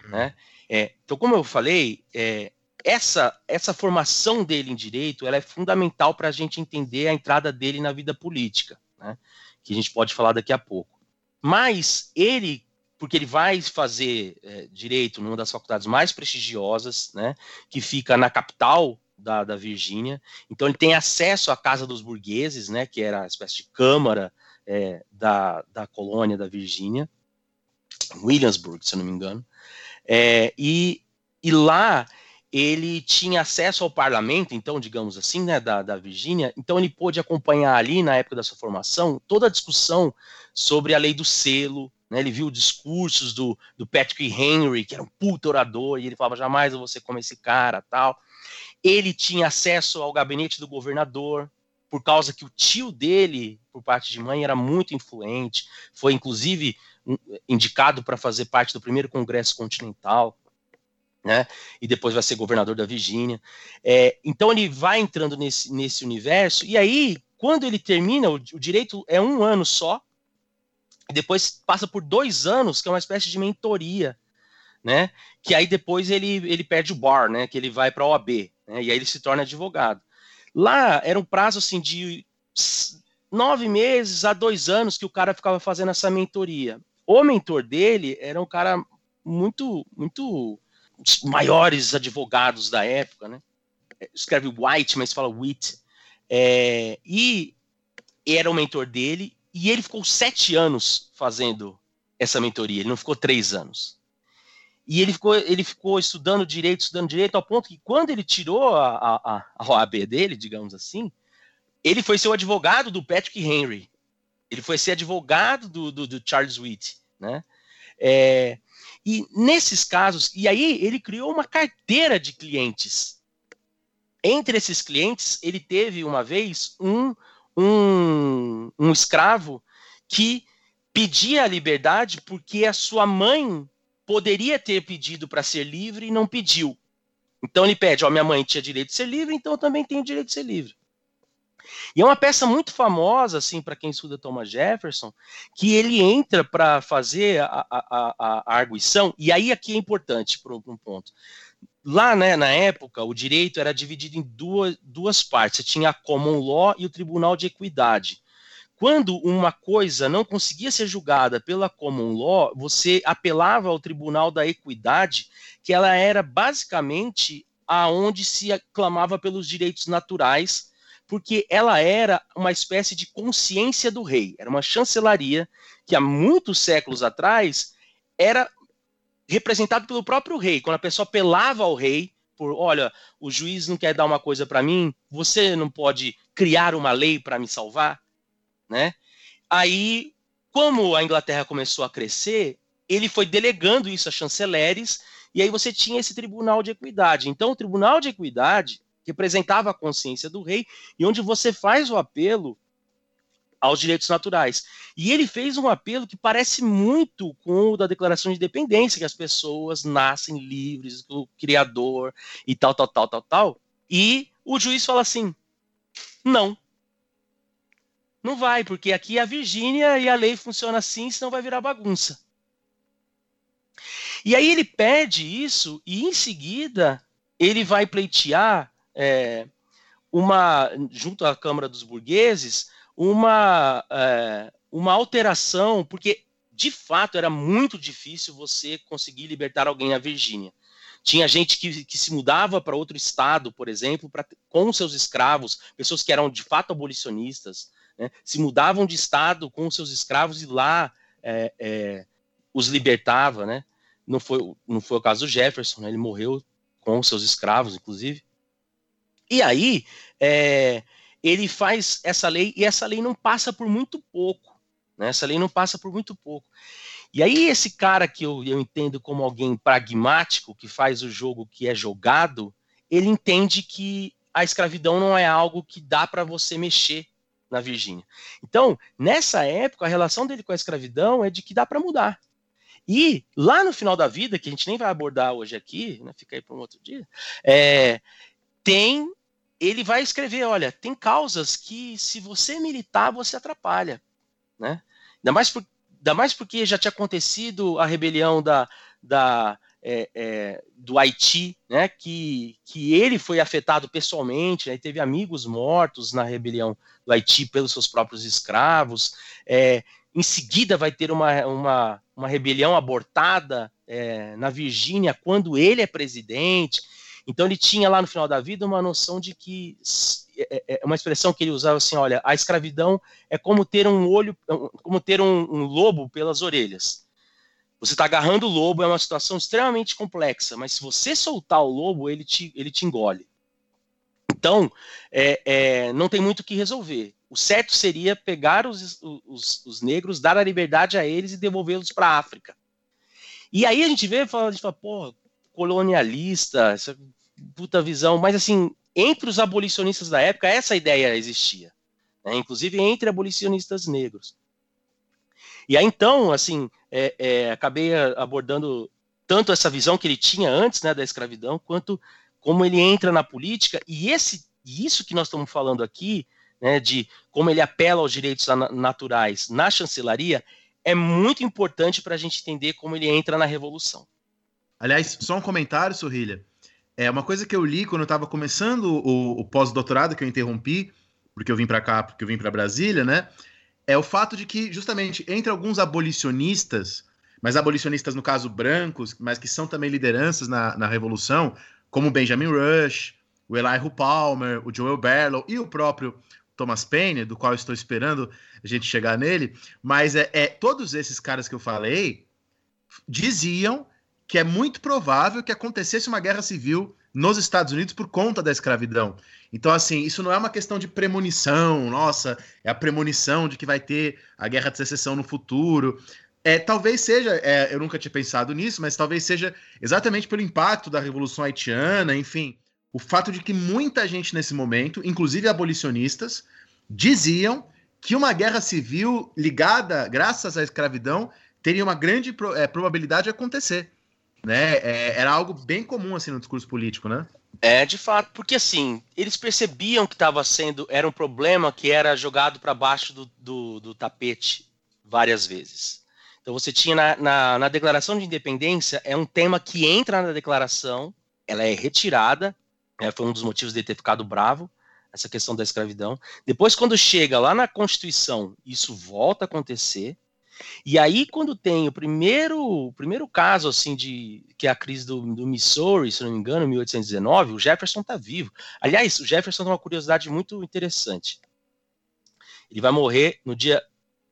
Né? É, então, como eu falei, é, essa, essa formação dele em direito ela é fundamental para a gente entender a entrada dele na vida política, né? que a gente pode falar daqui a pouco. Mas ele porque ele vai fazer é, direito numa das faculdades mais prestigiosas, né, que fica na capital da, da Virgínia. Então ele tem acesso à casa dos burgueses, né, que era uma espécie de câmara é, da, da colônia da Virgínia, Williamsburg, se eu não me engano. É, e, e lá ele tinha acesso ao parlamento, então, digamos assim, né, da, da Virgínia, então ele pôde acompanhar ali, na época da sua formação, toda a discussão sobre a lei do selo, né, ele viu discursos do, do Patrick Henry, que era um puto orador, e ele falava: jamais eu vou ser como esse cara, tal. Ele tinha acesso ao gabinete do governador, por causa que o tio dele, por parte de mãe, era muito influente, foi inclusive indicado para fazer parte do primeiro Congresso Continental. Né? E depois vai ser governador da Virgínia. É, então ele vai entrando nesse, nesse universo, e aí, quando ele termina, o, o direito é um ano só, depois passa por dois anos, que é uma espécie de mentoria, né? Que aí depois ele, ele perde o bar, né? Que ele vai para a OAB, né? E aí ele se torna advogado. Lá era um prazo assim de nove meses a dois anos que o cara ficava fazendo essa mentoria. O mentor dele era um cara muito, muito os maiores advogados da época, né? Escreve White, mas fala Wit. É, e era o mentor dele e ele ficou sete anos fazendo essa mentoria, ele não ficou três anos. E ele ficou, ele ficou estudando direito, estudando direito, ao ponto que quando ele tirou a, a, a OAB dele, digamos assim, ele foi ser o advogado do Patrick Henry. Ele foi ser advogado do, do, do Charles Witt, né? É, e nesses casos, e aí ele criou uma carteira de clientes. Entre esses clientes, ele teve uma vez um um, um escravo que pedia a liberdade porque a sua mãe poderia ter pedido para ser livre e não pediu. Então ele pede, ó, minha mãe tinha direito de ser livre, então eu também tenho direito de ser livre. E é uma peça muito famosa, assim, para quem estuda Thomas Jefferson, que ele entra para fazer a, a, a, a, arguição, e aí aqui é importante para um ponto. Lá, né, na época, o direito era dividido em duas, duas partes. Você tinha a common law e o tribunal de equidade. Quando uma coisa não conseguia ser julgada pela common law, você apelava ao tribunal da equidade, que ela era basicamente aonde se clamava pelos direitos naturais, porque ela era uma espécie de consciência do rei. Era uma chancelaria que há muitos séculos atrás era representado pelo próprio rei. Quando a pessoa apelava ao rei, por, olha, o juiz não quer dar uma coisa para mim, você não pode criar uma lei para me salvar, né? Aí, como a Inglaterra começou a crescer, ele foi delegando isso a chanceleres, e aí você tinha esse tribunal de equidade. Então, o tribunal de equidade representava a consciência do rei, e onde você faz o apelo aos direitos naturais. E ele fez um apelo que parece muito com o da Declaração de Independência, que as pessoas nascem livres do Criador e tal, tal, tal, tal, tal. E o juiz fala assim: não. Não vai, porque aqui é a Virgínia e a lei funciona assim, senão vai virar bagunça. E aí ele pede isso e em seguida ele vai pleitear é, uma junto à Câmara dos Burgueses uma, é, uma alteração, porque de fato era muito difícil você conseguir libertar alguém na Virgínia. Tinha gente que, que se mudava para outro estado, por exemplo, pra, com seus escravos, pessoas que eram de fato abolicionistas, né, se mudavam de estado com seus escravos e lá é, é, os libertava. Né? Não, foi, não foi o caso do Jefferson, né, ele morreu com seus escravos, inclusive. E aí, é, ele faz essa lei e essa lei não passa por muito pouco. Né? Essa lei não passa por muito pouco. E aí, esse cara que eu, eu entendo como alguém pragmático, que faz o jogo que é jogado, ele entende que a escravidão não é algo que dá para você mexer na Virgínia. Então, nessa época, a relação dele com a escravidão é de que dá para mudar. E lá no final da vida, que a gente nem vai abordar hoje aqui, né, fica aí para um outro dia, é, tem ele vai escrever, olha, tem causas que se você militar, você atrapalha, né? Ainda mais, por, ainda mais porque já tinha acontecido a rebelião da, da é, é, do Haiti, né, que, que ele foi afetado pessoalmente, né, teve amigos mortos na rebelião do Haiti pelos seus próprios escravos. É, em seguida vai ter uma, uma, uma rebelião abortada é, na Virgínia quando ele é presidente. Então ele tinha lá no final da vida uma noção de que é, é, é uma expressão que ele usava assim, olha, a escravidão é como ter um olho, como ter um, um lobo pelas orelhas. Você está agarrando o lobo, é uma situação extremamente complexa, mas se você soltar o lobo, ele te, ele te engole. Então, é, é, não tem muito o que resolver. O certo seria pegar os, os, os negros, dar a liberdade a eles e devolvê-los para a África. E aí a gente vê, gente fala, porra, colonialista, essa puta visão, mas assim, entre os abolicionistas da época, essa ideia existia, né? inclusive entre abolicionistas negros. E aí então, assim, é, é, acabei abordando tanto essa visão que ele tinha antes né, da escravidão, quanto como ele entra na política, e esse isso que nós estamos falando aqui, né, de como ele apela aos direitos naturais na chancelaria, é muito importante para a gente entender como ele entra na revolução. Aliás, só um comentário, Sorrilha. É uma coisa que eu li quando eu estava começando o, o pós-doutorado, que eu interrompi, porque eu vim para cá, porque eu vim para Brasília, né? é o fato de que, justamente, entre alguns abolicionistas, mas abolicionistas, no caso, brancos, mas que são também lideranças na, na Revolução, como Benjamin Rush, o Elihu Palmer, o Joel Barlow e o próprio Thomas Paine, do qual estou esperando a gente chegar nele, mas é, é todos esses caras que eu falei diziam que é muito provável que acontecesse uma guerra civil nos Estados Unidos por conta da escravidão. Então, assim, isso não é uma questão de premonição, nossa, é a premonição de que vai ter a guerra de secessão no futuro. É, talvez seja, é, eu nunca tinha pensado nisso, mas talvez seja exatamente pelo impacto da Revolução Haitiana, enfim, o fato de que muita gente nesse momento, inclusive abolicionistas, diziam que uma guerra civil ligada, graças à escravidão, teria uma grande pro, é, probabilidade de acontecer né? É, era algo bem comum assim no discurso político, né? É, de fato, porque assim, eles percebiam que estava sendo, era um problema que era jogado para baixo do, do, do, tapete várias vezes. Então você tinha na, na, na, Declaração de Independência, é um tema que entra na declaração, ela é retirada, né, foi um dos motivos de ter ficado bravo, essa questão da escravidão. Depois, quando chega lá na Constituição, isso volta a acontecer, e aí, quando tem o primeiro, o primeiro caso, assim, de que é a crise do, do Missouri, se não me engano, 1819, o Jefferson está vivo. Aliás, o Jefferson tem uma curiosidade muito interessante. Ele vai morrer no dia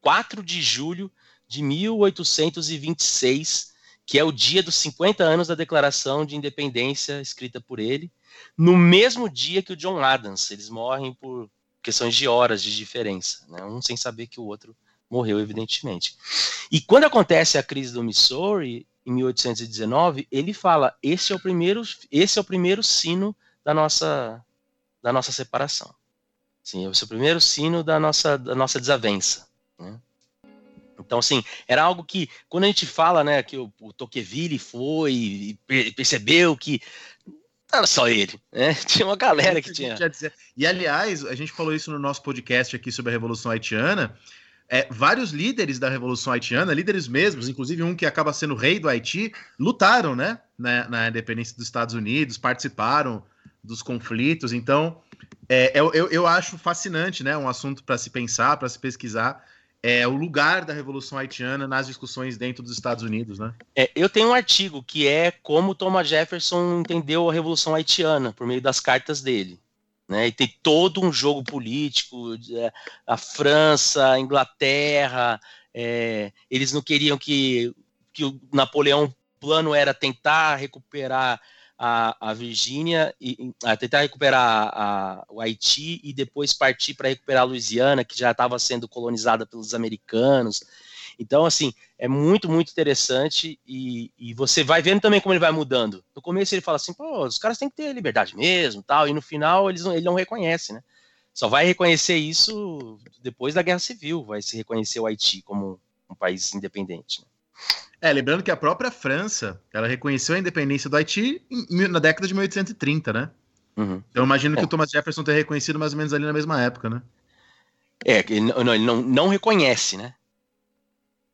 4 de julho de 1826, que é o dia dos 50 anos da Declaração de Independência escrita por ele, no mesmo dia que o John Adams. Eles morrem por questões de horas de diferença, né? um sem saber que o outro morreu, evidentemente. E quando acontece a crise do Missouri, em 1819, ele fala: esse é o primeiro, esse é o primeiro sino da nossa, da nossa separação. Sim, esse é o primeiro sino da nossa, da nossa desavença. Né? Então, assim, era algo que, quando a gente fala, né, que o, o Tocqueville foi e percebeu que não era só ele, né? Tinha uma galera que tinha. E, aliás, a gente falou isso no nosso podcast aqui sobre a Revolução Haitiana, é, vários líderes da Revolução Haitiana, líderes mesmos, inclusive um que acaba sendo rei do Haiti, lutaram né, na, na independência dos Estados Unidos, participaram dos conflitos. Então, é, eu, eu, acho fascinante, né, um assunto para se pensar, para se pesquisar, é o lugar da Revolução Haitiana nas discussões dentro dos Estados Unidos, né? É, eu tenho um artigo que é como Thomas Jefferson entendeu a Revolução Haitiana por meio das cartas dele. Né, e tem todo um jogo político, é, a França, a Inglaterra, é, eles não queriam que, que o Napoleão plano era tentar recuperar a, a, a Virgínia a tentar recuperar a, o Haiti e depois partir para recuperar a Louisiana, que já estava sendo colonizada pelos americanos. Então, assim, é muito, muito interessante e, e, você vai vendo também como ele vai mudando. No começo ele fala assim, pô, os caras têm que ter liberdade mesmo, tal, e no final eles não, ele não reconhece, né? Só vai reconhecer isso depois da Guerra Civil, vai se reconhecer o Haiti como um país independente. Né? É, lembrando que a própria França, ela reconheceu a independência do Haiti na década de 1830, né? Uhum. Então eu imagino é. que o Thomas Jefferson tenha reconhecido mais ou menos ali na mesma época, né? É, ele não, ele não, não reconhece, né?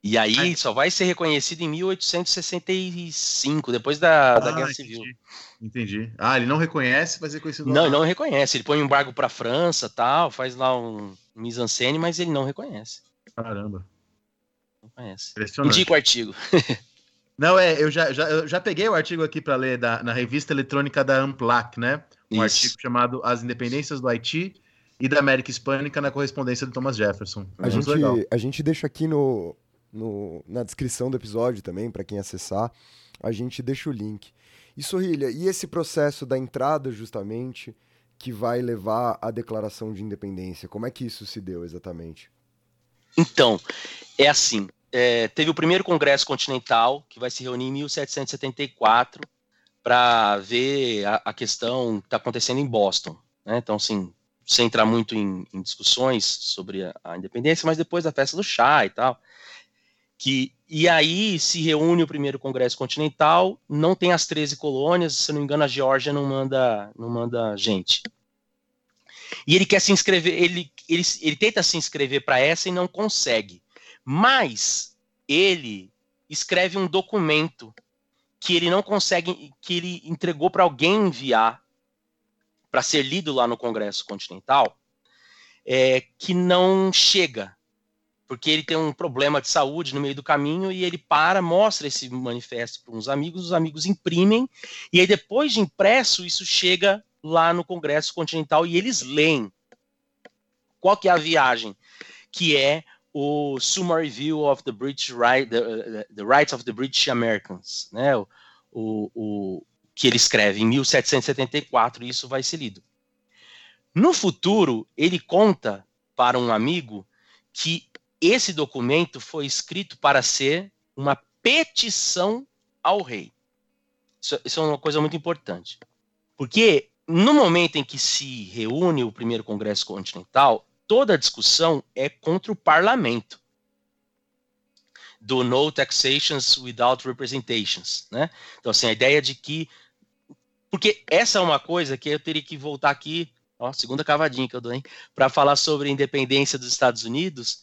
E aí só vai ser reconhecido em 1865, depois da, ah, da Guerra entendi. Civil. Entendi. Ah, ele não reconhece, vai ser reconhecido. Não, ele não reconhece. Ele põe um embargo para a França, tal, faz lá um mise-en-scène, mas ele não reconhece. Caramba. Não conhece. Indica o artigo. não, é, eu já, já, eu já peguei o artigo aqui para ler da, na revista eletrônica da Amplac, né? Um Isso. artigo chamado As Independências do Haiti e da América Hispânica na correspondência do Thomas Jefferson. A gente, a gente deixa aqui no, no, na descrição do episódio também, para quem acessar, a gente deixa o link. E Sorrilha, e esse processo da entrada justamente que vai levar à declaração de independência, como é que isso se deu exatamente? Então, é assim, é, teve o primeiro Congresso Continental, que vai se reunir em 1774, para ver a, a, questão que está acontecendo em Boston. Né? Então, assim, sem entrar muito em, em discussões sobre a, a, independência, mas depois da festa do chá e tal que e aí se reúne o primeiro Congresso Continental, não tem as 13 colônias, se não me engano a Geórgia não manda não manda gente. E ele quer se inscrever, ele ele, ele tenta se inscrever para essa e não consegue. Mas ele escreve um documento que ele não consegue, que ele entregou para alguém enviar para ser lido lá no Congresso Continental, é, que não chega porque ele tem um problema de saúde no meio do caminho e ele para, mostra esse manifesto para uns amigos, os amigos imprimem, e aí depois de impresso, isso chega lá no Congresso Continental e eles leem. Qual que é a viagem? Que é o Summary Review of the British right, the, the, Rights of the British Americans, né? O, o, o, que ele escreve em 1774, e isso vai ser lido. No futuro, ele conta para um amigo que esse documento foi escrito para ser uma petição ao rei. Isso, isso, é uma coisa muito importante. Porque no momento em que se reúne o primeiro Congresso Continental, toda a discussão é contra o parlamento. Do no taxations without representations. Né? Então, assim, a ideia de que. Porque essa é uma coisa que eu teria que voltar aqui, ó, segunda cavadinha que eu dou, hein, para falar sobre a independência dos Estados Unidos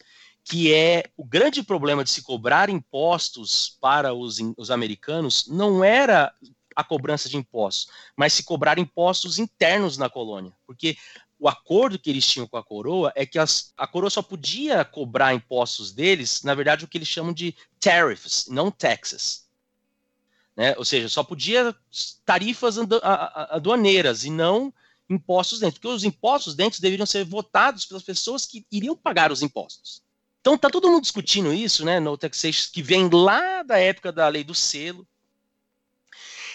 que é o grande problema de se cobrar impostos para os, os americanos não era a cobrança de impostos, mas se cobrar impostos internos na colônia, porque o acordo que eles tinham com a coroa é que as, a coroa só podia cobrar impostos deles, na verdade, o que eles chamam de tariffs, não taxes. Né? Ou seja, só podia tarifas aduaneiras e não impostos dentro, porque os impostos dentro deveriam ser votados pelas pessoas que iriam pagar os impostos. Então tá todo mundo discutindo isso, né, no taxation que vem lá da época da lei do selo.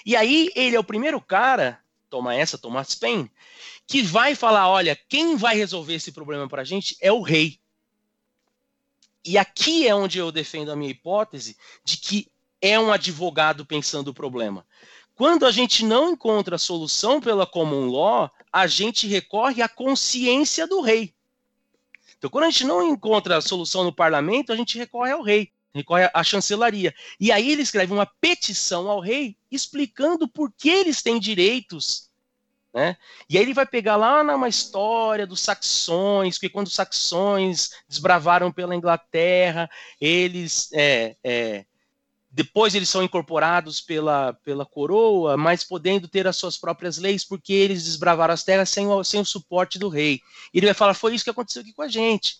E aí ele é o primeiro cara, toma essa, Thomas Paine, que vai falar, olha, quem vai resolver esse problema para a gente é o rei. E aqui é onde eu defendo a minha hipótese de que é um advogado pensando o problema. Quando a gente não encontra solução pela common law, a gente recorre à consciência do rei. Então, quando a gente não encontra a solução no parlamento, a gente recorre ao rei, recorre à chancelaria. E aí ele escreve uma petição ao rei explicando por que eles têm direitos. Né? E aí ele vai pegar lá numa história dos saxões, que quando os saxões desbravaram pela Inglaterra, eles é, é, depois eles são incorporados pela, pela coroa, mas podendo ter as suas próprias leis, porque eles desbravaram as terras sem o, sem o suporte do rei. E ele vai falar: foi isso que aconteceu aqui com a gente.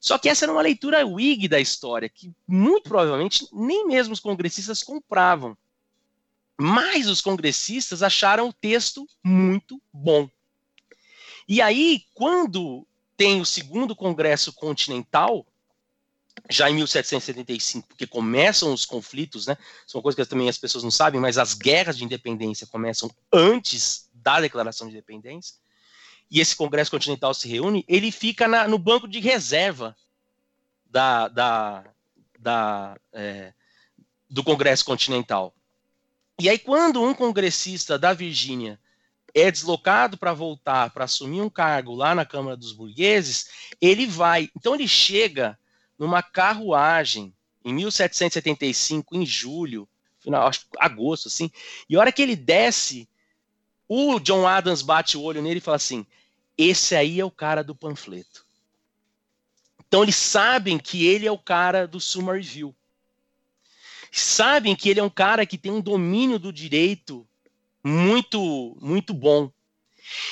Só que essa era uma leitura Whig da história, que muito provavelmente nem mesmo os congressistas compravam. Mas os congressistas acharam o texto muito bom. E aí, quando tem o segundo Congresso Continental, já em 1775, porque começam os conflitos, né? São coisas que também as pessoas não sabem, mas as guerras de independência começam antes da Declaração de Independência. E esse Congresso Continental se reúne, ele fica na, no banco de reserva da, da, da é, do Congresso Continental. E aí, quando um congressista da Virgínia é deslocado para voltar para assumir um cargo lá na Câmara dos Burgueses, ele vai. Então, ele chega numa carruagem em 1775, em julho, final, acho agosto, assim. E a hora que ele desce, o John Adams bate o olho nele e fala assim: esse aí é o cara do panfleto. Então eles sabem que ele é o cara do Review. Sabem que ele é um cara que tem um domínio do direito muito muito bom.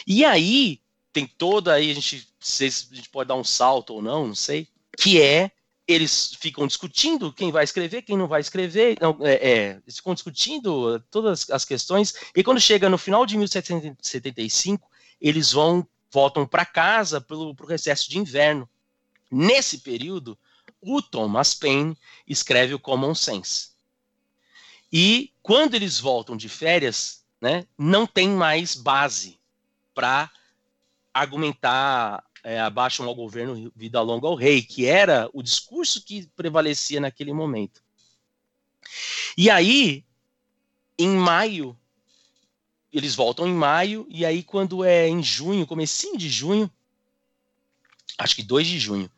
E aí tem toda aí a gente, se a gente pode dar um salto ou não, não sei que é eles ficam discutindo quem vai escrever, quem não vai escrever, não, é, é, ficam discutindo todas as questões, e quando chega no final de 1775, eles vão voltam para casa pelo pro recesso de inverno. Nesse período, o Thomas Paine escreve o Common Sense. E quando eles voltam de férias, né, não tem mais base para argumentar é, abaixam ao governo, vida longa ao rei, que era o discurso que prevalecia naquele momento. E aí, em maio, eles voltam em maio, e aí quando é em junho, comecinho de junho, acho que 2 de junho,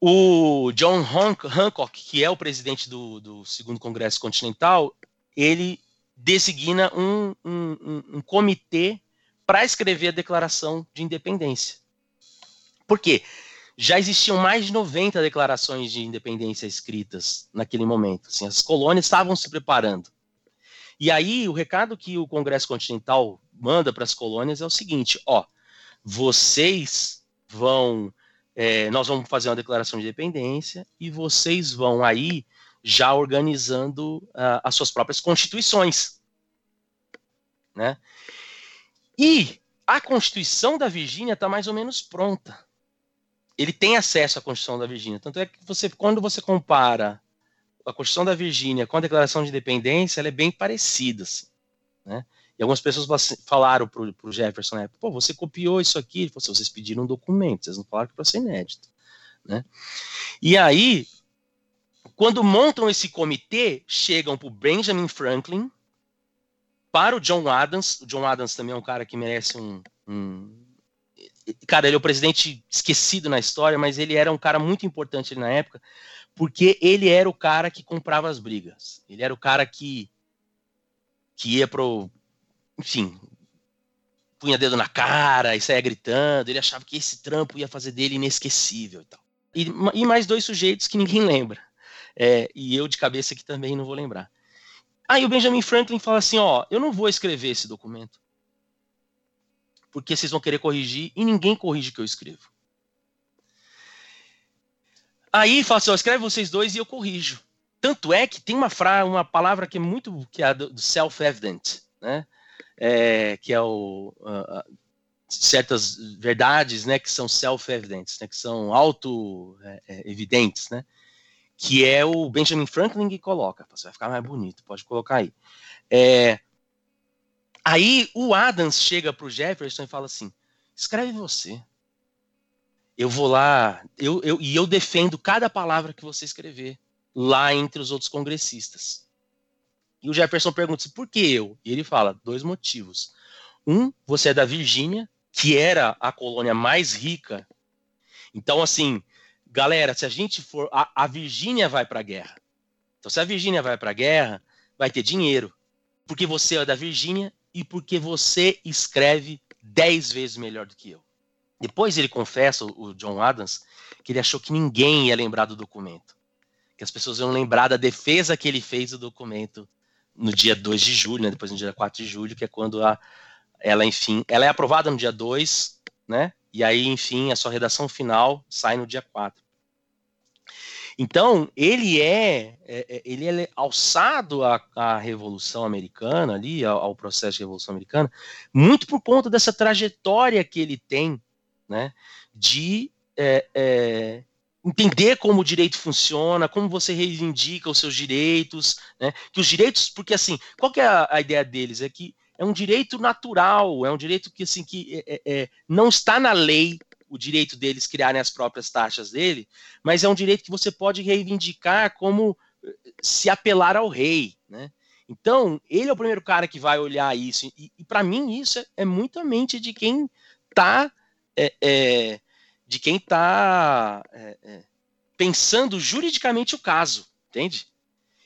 o John Hancock, que é o presidente do, do segundo Congresso Continental, ele designa um, um, um, um comitê para escrever a Declaração de Independência. Por quê? Já existiam mais de 90 declarações de independência escritas naquele momento. Assim, as colônias estavam se preparando. E aí, o recado que o Congresso Continental manda para as colônias é o seguinte: ó, vocês vão. É, nós vamos fazer uma declaração de independência e vocês vão aí já organizando uh, as suas próprias constituições. Né? E a Constituição da Virgínia está mais ou menos pronta ele tem acesso à Constituição da Virgínia. Tanto é que você, quando você compara a Constituição da Virgínia com a Declaração de Independência, ela é bem parecida. Assim, né? E algumas pessoas falaram para o Jefferson, né, pô, você copiou isso aqui, ele falou assim, vocês pediram um documento, vocês não falaram que para ser inédito. Né? E aí, quando montam esse comitê, chegam para o Benjamin Franklin, para o John Adams, o John Adams também é um cara que merece um, um cara, ele é o presidente esquecido na história, mas ele era um cara muito importante na época, porque ele era o cara que comprava as brigas. Ele era o cara que, que ia pro. Enfim, punha dedo na cara e saía gritando. Ele achava que esse trampo ia fazer dele inesquecível e tal. E, e mais dois sujeitos que ninguém lembra. É, e eu de cabeça aqui também não vou lembrar. Aí o Benjamin Franklin fala assim: ó, eu não vou escrever esse documento porque vocês vão querer corrigir e ninguém corrige o que eu escrevo. Aí fala assim, ó, escreve vocês dois e eu corrijo. Tanto é que tem uma frase, uma palavra que é muito que é do self-evident, né? É, que é o uh, certas verdades, né, que são self-evidentes, né, que são auto-evidentes, né? Que é o Benjamin Franklin que coloca. Você vai ficar mais bonito, pode colocar aí. É, Aí o Adams chega pro Jefferson e fala assim: escreve você. Eu vou lá, eu, eu, e eu defendo cada palavra que você escrever lá entre os outros congressistas. E o Jefferson pergunta assim, por que eu? E ele fala: dois motivos. Um, você é da Virgínia, que era a colônia mais rica. Então, assim, galera, se a gente for. A, a Virgínia vai para a guerra. Então, se a Virgínia vai para a guerra, vai ter dinheiro. Porque você é da Virgínia e porque você escreve dez vezes melhor do que eu. Depois ele confessa, o John Adams, que ele achou que ninguém ia lembrar do documento. Que as pessoas iam lembrar da defesa que ele fez do documento no dia 2 de julho, né, depois no dia 4 de julho, que é quando a, ela, enfim, ela é aprovada no dia 2, né? E aí, enfim, a sua redação final sai no dia 4. Então, ele é, é, é, ele é alçado à, à Revolução Americana, ali, ao, ao, processo de Revolução Americana, muito por conta dessa trajetória que ele tem, né, de é, é, entender como o direito funciona, como você reivindica os seus direitos, né? Que os direitos, porque assim, qual que é a, a ideia deles? É que é um direito natural, é um direito que assim que é, é, é não está na lei o direito deles criarem as próprias taxas dele, mas é um direito que você pode reivindicar como eh, se apelar ao rei, né? Então, ele é o primeiro cara que vai olhar isso, e, e para mim isso é, é muito a mente de quem está é, é, de quem está é, é, pensando juridicamente o caso, entende?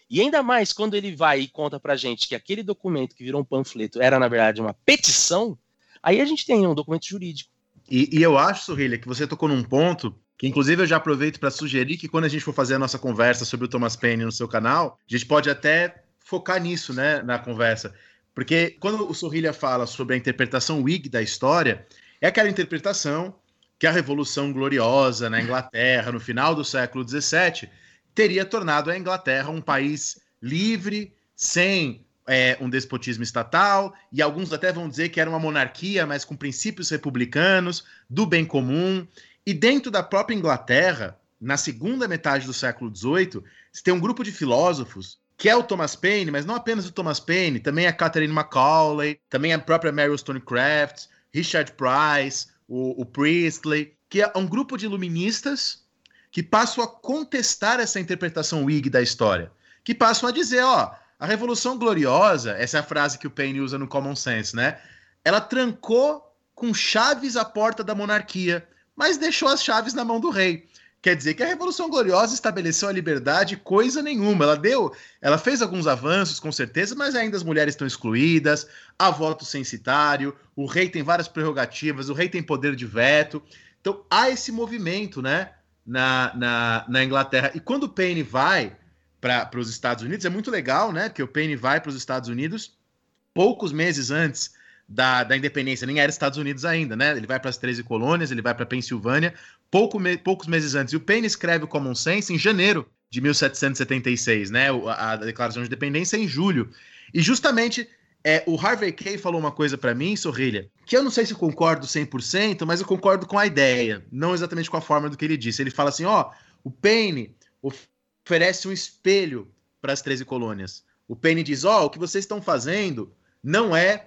E ainda mais quando ele vai e conta pra gente que aquele documento que virou um panfleto era, na verdade, uma petição, aí a gente tem um documento jurídico. E, e eu acho, Sorrilha, que você tocou num ponto que, inclusive, eu já aproveito para sugerir que quando a gente for fazer a nossa conversa sobre o Thomas Paine no seu canal, a gente pode até focar nisso, né, na conversa. Porque quando o Sorrilha fala sobre a interpretação Whig da história, é aquela interpretação que a Revolução Gloriosa na Inglaterra, no final do século XVII, teria tornado a Inglaterra um país livre, sem é, um despotismo estatal, e alguns até vão dizer que era uma monarquia, mas com princípios republicanos, do bem comum. E dentro da própria Inglaterra, na segunda metade do século XVIII, você tem um grupo de filósofos que é o Thomas Paine, mas não apenas o Thomas Paine, também a Catherine Macaulay, também a própria Mary Wollstonecraft, Richard Price, o, o Priestley, que é um grupo de iluministas que passam a contestar essa interpretação Whig da história, que passam a dizer, ó, a Revolução Gloriosa, essa é a frase que o Paine usa no Common Sense, né? Ela trancou com chaves a porta da monarquia, mas deixou as chaves na mão do rei. Quer dizer que a Revolução Gloriosa estabeleceu a liberdade coisa nenhuma. Ela deu, ela fez alguns avanços, com certeza, mas ainda as mulheres estão excluídas, há voto censitário, o rei tem várias prerrogativas, o rei tem poder de veto. Então há esse movimento, né, na, na, na Inglaterra. E quando o Paine vai para os Estados Unidos, é muito legal, né, que o Paine vai para os Estados Unidos poucos meses antes da, da independência, nem era Estados Unidos ainda, né? Ele vai para as 13 colônias, ele vai para a Pensilvânia, pouco me, poucos meses antes. E o Paine escreve o Common Sense em janeiro de 1776, né? A, a Declaração de Independência em julho. E justamente é, o Harvey Kay falou uma coisa para mim, Sorrilha, que eu não sei se concordo 100%, mas eu concordo com a ideia, não exatamente com a forma do que ele disse. Ele fala assim: ó, o Paine oferece um espelho para as 13 colônias. O Paine diz: ó, o que vocês estão fazendo não é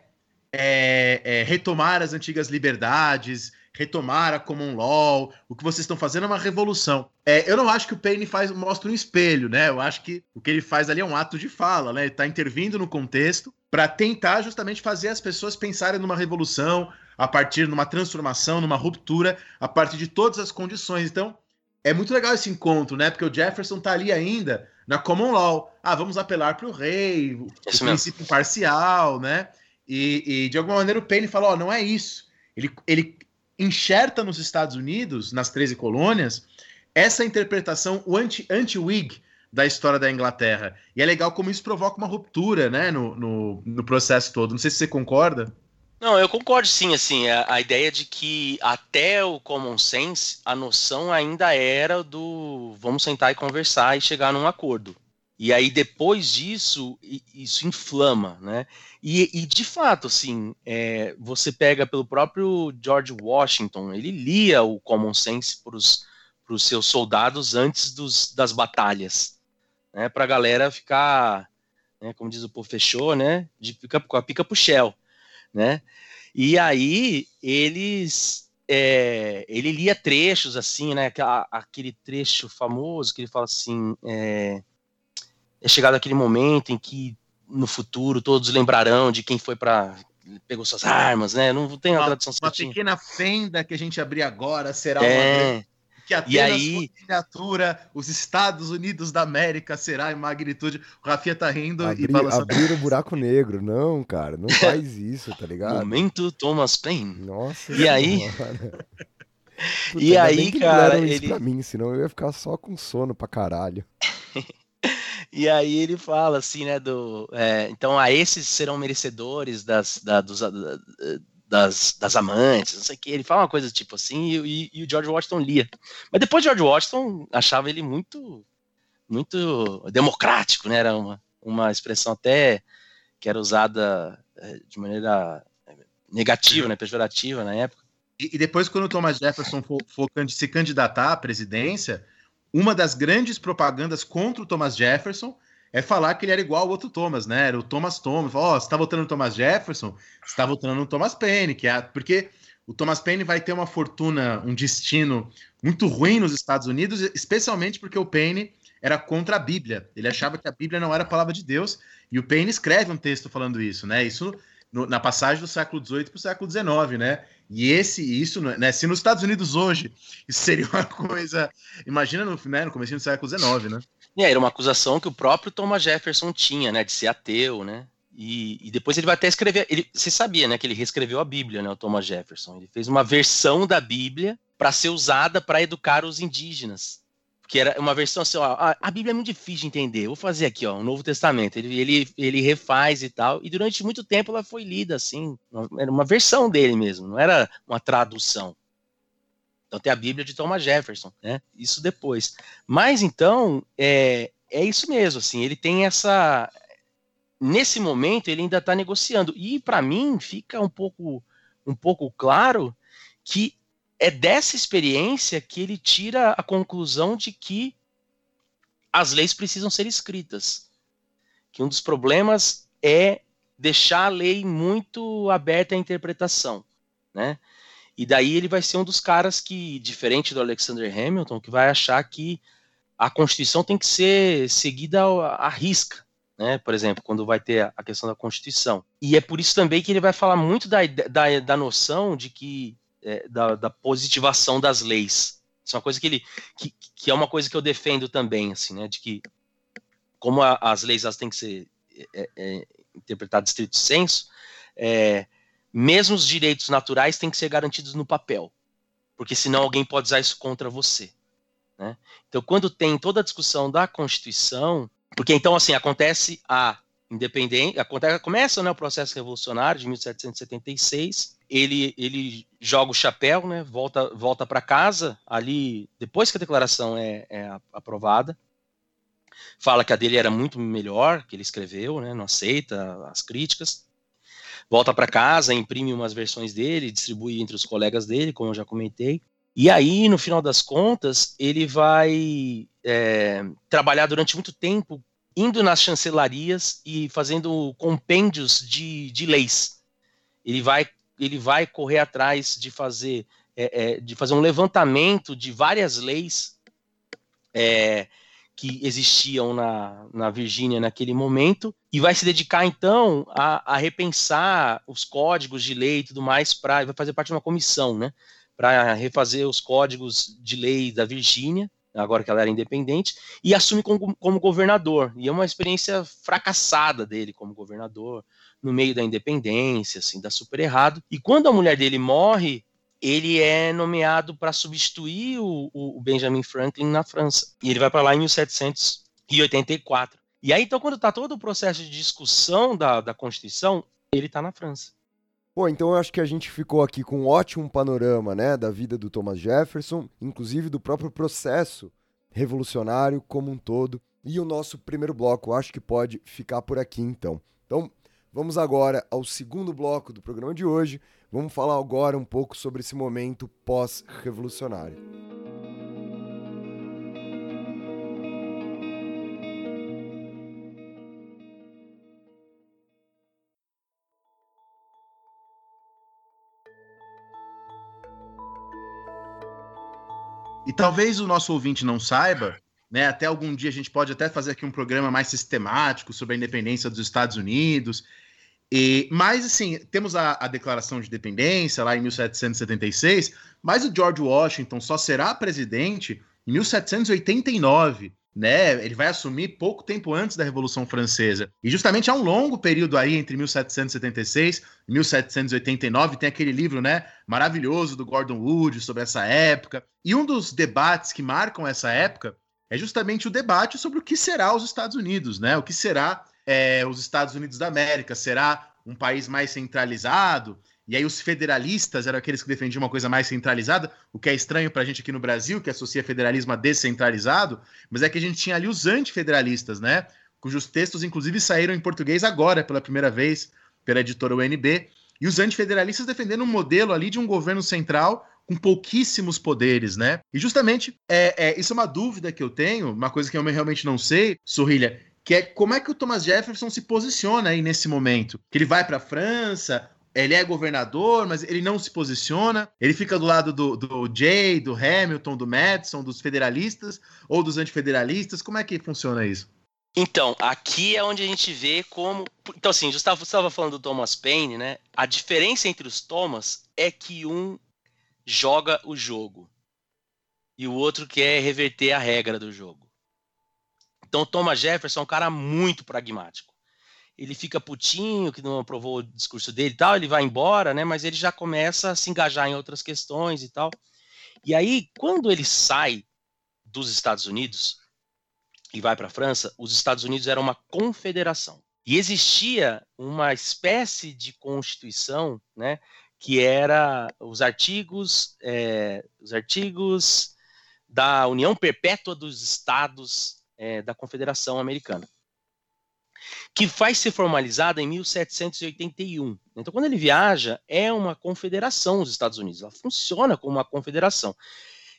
é, é, retomar as antigas liberdades, retomar a common law. O que vocês estão fazendo é uma revolução. É, eu não acho que o Paine faz, mostra um espelho, né? Eu acho que o que ele faz ali é um ato de fala, né? Ele está intervindo no contexto para tentar justamente fazer as pessoas pensarem numa revolução, a partir de uma transformação, numa ruptura, a partir de todas as condições. Então, é muito legal esse encontro, né? Porque o Jefferson tá ali ainda na common law. Ah, vamos apelar para o rei, o princípio imparcial, né? E, e, de alguma maneira o Paine fala: Ó, oh, não é isso. Ele, ele enxerta nos Estados Unidos, nas 13 colônias, essa interpretação, o anti-Whig anti da história da Inglaterra. E é legal como isso provoca uma ruptura né, no, no, no processo todo. Não sei se você concorda. Não, eu concordo sim, assim, a, a, ideia de que até o common sense, a noção ainda era do vamos sentar e conversar e chegar num acordo. E aí, depois disso, isso inflama, né? E, e de fato, assim, é, você pega pelo próprio George Washington, ele lia o Common Sense para os seus soldados antes dos, das batalhas, né? Para a galera ficar, né, como diz o povo, fechou, né? De pica, com a pica pro Shell, né? E aí, eles é, ele lia trechos assim, né? Aquele trecho famoso que ele fala assim: é, é chegado aquele momento em que no futuro todos lembrarão de quem foi para pegou suas armas, né? Não tem uma, tradução Uma pequena fenda que a gente abrir agora será é. uma que apenas e aí, miniatura, os Estados Unidos da América será em magnitude. O Rafinha tá rindo Abri, e balançando. Abrir o buraco negro. Não, cara, não faz isso, tá ligado? Momento Thomas Paine. Nossa. E aí? Puta, e aí, cara, ele... pra mim, senão eu ia ficar só com sono pra caralho. E aí ele fala assim, né, do... É, então, a esses serão merecedores das, da, dos, das, das amantes, não sei o que. Ele fala uma coisa tipo assim, e, e, o George Washington lia. Mas depois George Washington achava ele muito, muito democrático, né? Era uma, uma expressão até que era usada é, de maneira é, negativa, né, pejorativa na época. E, e depois, quando o Thomas Jefferson for, for se candidatar à presidência, uma das grandes propagandas contra o Thomas Jefferson é falar que ele era igual ao outro Thomas, né? Era o Thomas Thomas. Ó, oh, você tá votando no Thomas Jefferson, você tá votando no Thomas Paine, que é porque o Thomas Paine vai ter uma fortuna, um destino muito ruim nos Estados Unidos, especialmente porque o Paine era contra a Bíblia. Ele achava que a Bíblia não era a palavra de Deus, e o Paine escreve um texto falando isso, né? Isso no, na passagem do século XVIII para o século XIX, né? E esse, isso, né? Se nos Estados Unidos hoje isso seria uma coisa, imagina no, né, no começo do século XIX, né? E aí, era uma acusação que o próprio Thomas Jefferson tinha, né, de ser ateu, né? E, e, depois ele vai até escrever. Ele, você sabia, né, que ele reescreveu a Bíblia, né, o Thomas Jefferson. Ele fez uma versão da Bíblia para ser usada para educar os indígenas. Que era uma versão assim, ó, a, Bíblia é muito difícil de entender. Vou fazer aqui, ó, o Novo Testamento. Ele, ele, ele refaz e tal. E durante muito tempo ela foi lida assim. Era uma versão dele mesmo, não era uma tradução. Então tem a Bíblia de Thomas Jefferson, né? Isso depois. Mas então é, é isso mesmo, assim. Ele tem essa nesse momento ele ainda está negociando. E para mim fica um pouco, um pouco claro que é dessa experiência que ele tira a conclusão de que as leis precisam ser escritas. Que um dos problemas é deixar a lei muito aberta à interpretação, né? E daí ele vai ser um dos caras que, diferente do Alexander Hamilton, que vai achar que a Constituição tem que ser seguida à risca, né? Por exemplo, quando vai ter a questão da Constituição. E é por isso também que ele vai falar muito da, da, da noção de que é, da, da, positivação das leis. Isso é uma coisa que ele que, que é uma coisa que eu defendo também, assim, né? De que como a, as leis elas têm que ser é, é, interpretadas estrito senso, é, mesmo os direitos naturais têm que ser garantidos no papel, porque senão alguém pode usar isso contra você. Né? Então, quando tem toda a discussão da Constituição, porque então, assim, acontece a independência, acontece, começa né, o processo revolucionário de 1776, ele, ele joga o chapéu, né, volta, volta para casa, ali, depois que a declaração é, é, aprovada, fala que a dele era muito melhor, que ele escreveu, né, não aceita as críticas, volta para casa, imprime umas versões dele, distribui entre os colegas dele, como eu já comentei, e aí, no final das contas, ele vai é, trabalhar durante muito tempo indo nas chancelarias e fazendo compêndios de, de leis. Ele vai, ele vai correr atrás de fazer, é, é, de fazer um levantamento de várias leis é, que existiam na, na Virgínia naquele momento e vai se dedicar então a, a repensar os códigos de lei e tudo mais para vai fazer parte de uma comissão, né? para refazer os códigos de lei da Virgínia, agora que ela era independente, e assume como, como, governador. E é uma experiência fracassada dele como governador, no meio da independência, assim, dá super errado. E quando a mulher dele morre, ele é nomeado para substituir o, o, Benjamin Franklin na França. E ele vai para lá em 1784. E aí, então, quando está todo o processo de discussão da, da Constituição, ele está na França. Pô, então eu acho que a gente ficou aqui com um ótimo panorama, né, da vida do Thomas Jefferson, inclusive do próprio processo revolucionário como um todo. E o nosso primeiro bloco acho que pode ficar por aqui então. Então, vamos agora ao segundo bloco do programa de hoje. Vamos falar agora um pouco sobre esse momento pós-revolucionário. E talvez o nosso ouvinte não saiba, né? Até algum dia a gente pode até fazer aqui um programa mais sistemático sobre a independência dos Estados Unidos. E, mas, assim, temos a, a Declaração de Independência lá em 1776, mas o George Washington só será presidente em 1789 né? Ele vai assumir pouco tempo antes da Revolução Francesa. E justamente há um longo período aí entre 1776 e 1789, tem aquele livro, né, maravilhoso do Gordon Wood sobre essa época. E um dos debates que marcam essa época é justamente o debate sobre o que será os Estados Unidos, né? O que será é, os Estados Unidos da América? Será um país mais centralizado? E aí os federalistas eram aqueles que defendiam uma coisa mais centralizada, o que é estranho para a gente aqui no Brasil, que associa federalismo a descentralizado, mas é que a gente tinha ali os antifederalistas, né? Cujos textos, inclusive, saíram em português agora, pela primeira vez, pela editora UNB. E os antifederalistas defendendo um modelo ali de um governo central com pouquíssimos poderes, né? E justamente é, é, isso é uma dúvida que eu tenho, uma coisa que eu realmente não sei, Sorrilha, que é como é que o Thomas Jefferson se posiciona aí nesse momento. Que ele vai para a França, ele é governador, mas ele não se posiciona. Ele fica do lado do, do Jay, do Hamilton, do Madison, dos federalistas ou dos antifederalistas. Como é que funciona isso? Então, aqui é onde a gente vê como. Então, assim, Gustavo estava falando do Thomas Paine, né? A diferença entre os Thomas é que um joga o jogo e o outro quer reverter a regra do jogo. Então, Thomas Jefferson é um cara muito pragmático. Ele fica putinho, que não aprovou o discurso dele e tal, ele vai embora, né? Mas ele já começa a se engajar em outras questões e tal. E aí, quando ele sai dos Estados Unidos, e vai para a França, os Estados Unidos eram uma confederação. E existia uma espécie de constituição, né, que era os artigos, é, os artigos da União Perpétua dos Estados é, da Confederação Americana, que vai ser formalizada em 1781. Então, quando ele viaja, é uma confederação os Estados Unidos, ela funciona como uma confederação. O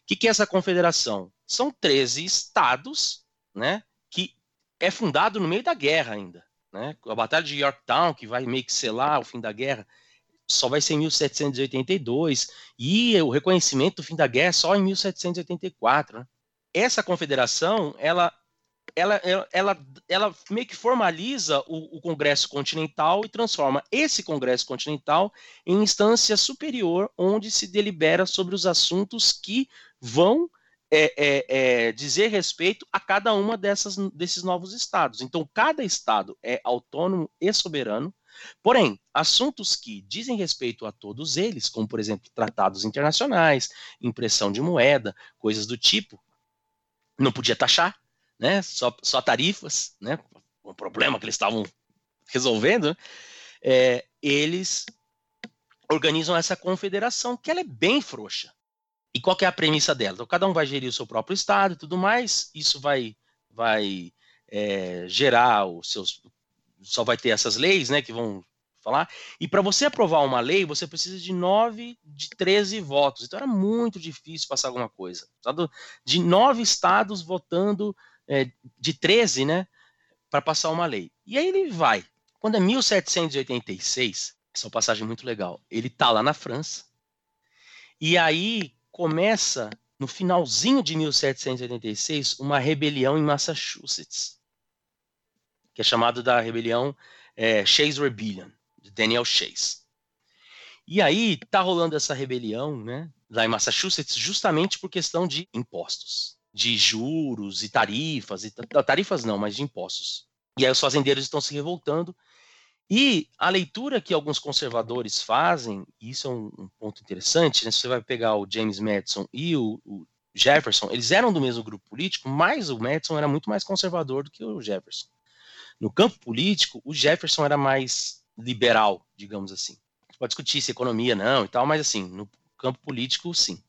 que, que é essa confederação? São 13 estados né, que é fundado no meio da guerra ainda. Né? A Batalha de Yorktown, que vai meio que selar o fim da guerra, só vai ser em 1782, e o reconhecimento do fim da guerra só em 1784. Né? Essa confederação, ela, ela, ela, ela, meio que formaliza o, o, Congresso Continental e transforma esse Congresso Continental em instância superior, onde se delibera sobre os assuntos que vão é, é, é, dizer respeito a cada uma dessas, desses novos estados. Então, cada estado é autônomo e soberano, porém, assuntos que dizem respeito a todos eles, como, por exemplo, tratados internacionais, impressão de moeda, coisas do tipo, não podia taxar, né? só, só tarifas, né? um problema que eles estavam resolvendo, né? é, eles organizam essa confederação, que ela é bem frouxa. E qual é a premissa dela? Então, cada um vai gerir o seu próprio estado e tudo mais. Isso vai, vai é, gerar os seus. Só vai ter essas leis, né, que vão falar. E para você aprovar uma lei, você precisa de 9 de 13 votos. Então era muito difícil passar alguma coisa. De nove estados votando, é, de 13, né, para passar uma lei. E aí ele vai. Quando é 1786, essa é uma passagem muito legal. Ele tá lá na França. E aí começa no finalzinho de 1786 uma rebelião em Massachusetts, que é chamada da rebelião é, Chase Rebellion, de Daniel Chase. E aí tá rolando essa rebelião, né, lá em Massachusetts, justamente por questão de impostos, de juros e tarifas, e tarifas não, mas de impostos. E aí os fazendeiros estão se revoltando e a leitura que alguns conservadores fazem, e isso é um, um ponto interessante, né? se você vai pegar o James Madison e o, o, Jefferson, eles eram do mesmo grupo político, mas o Madison era muito mais conservador do que o Jefferson. No campo político, o Jefferson era mais liberal, digamos assim. Você pode discutir se economia não e tal, mas assim, no campo político, sim.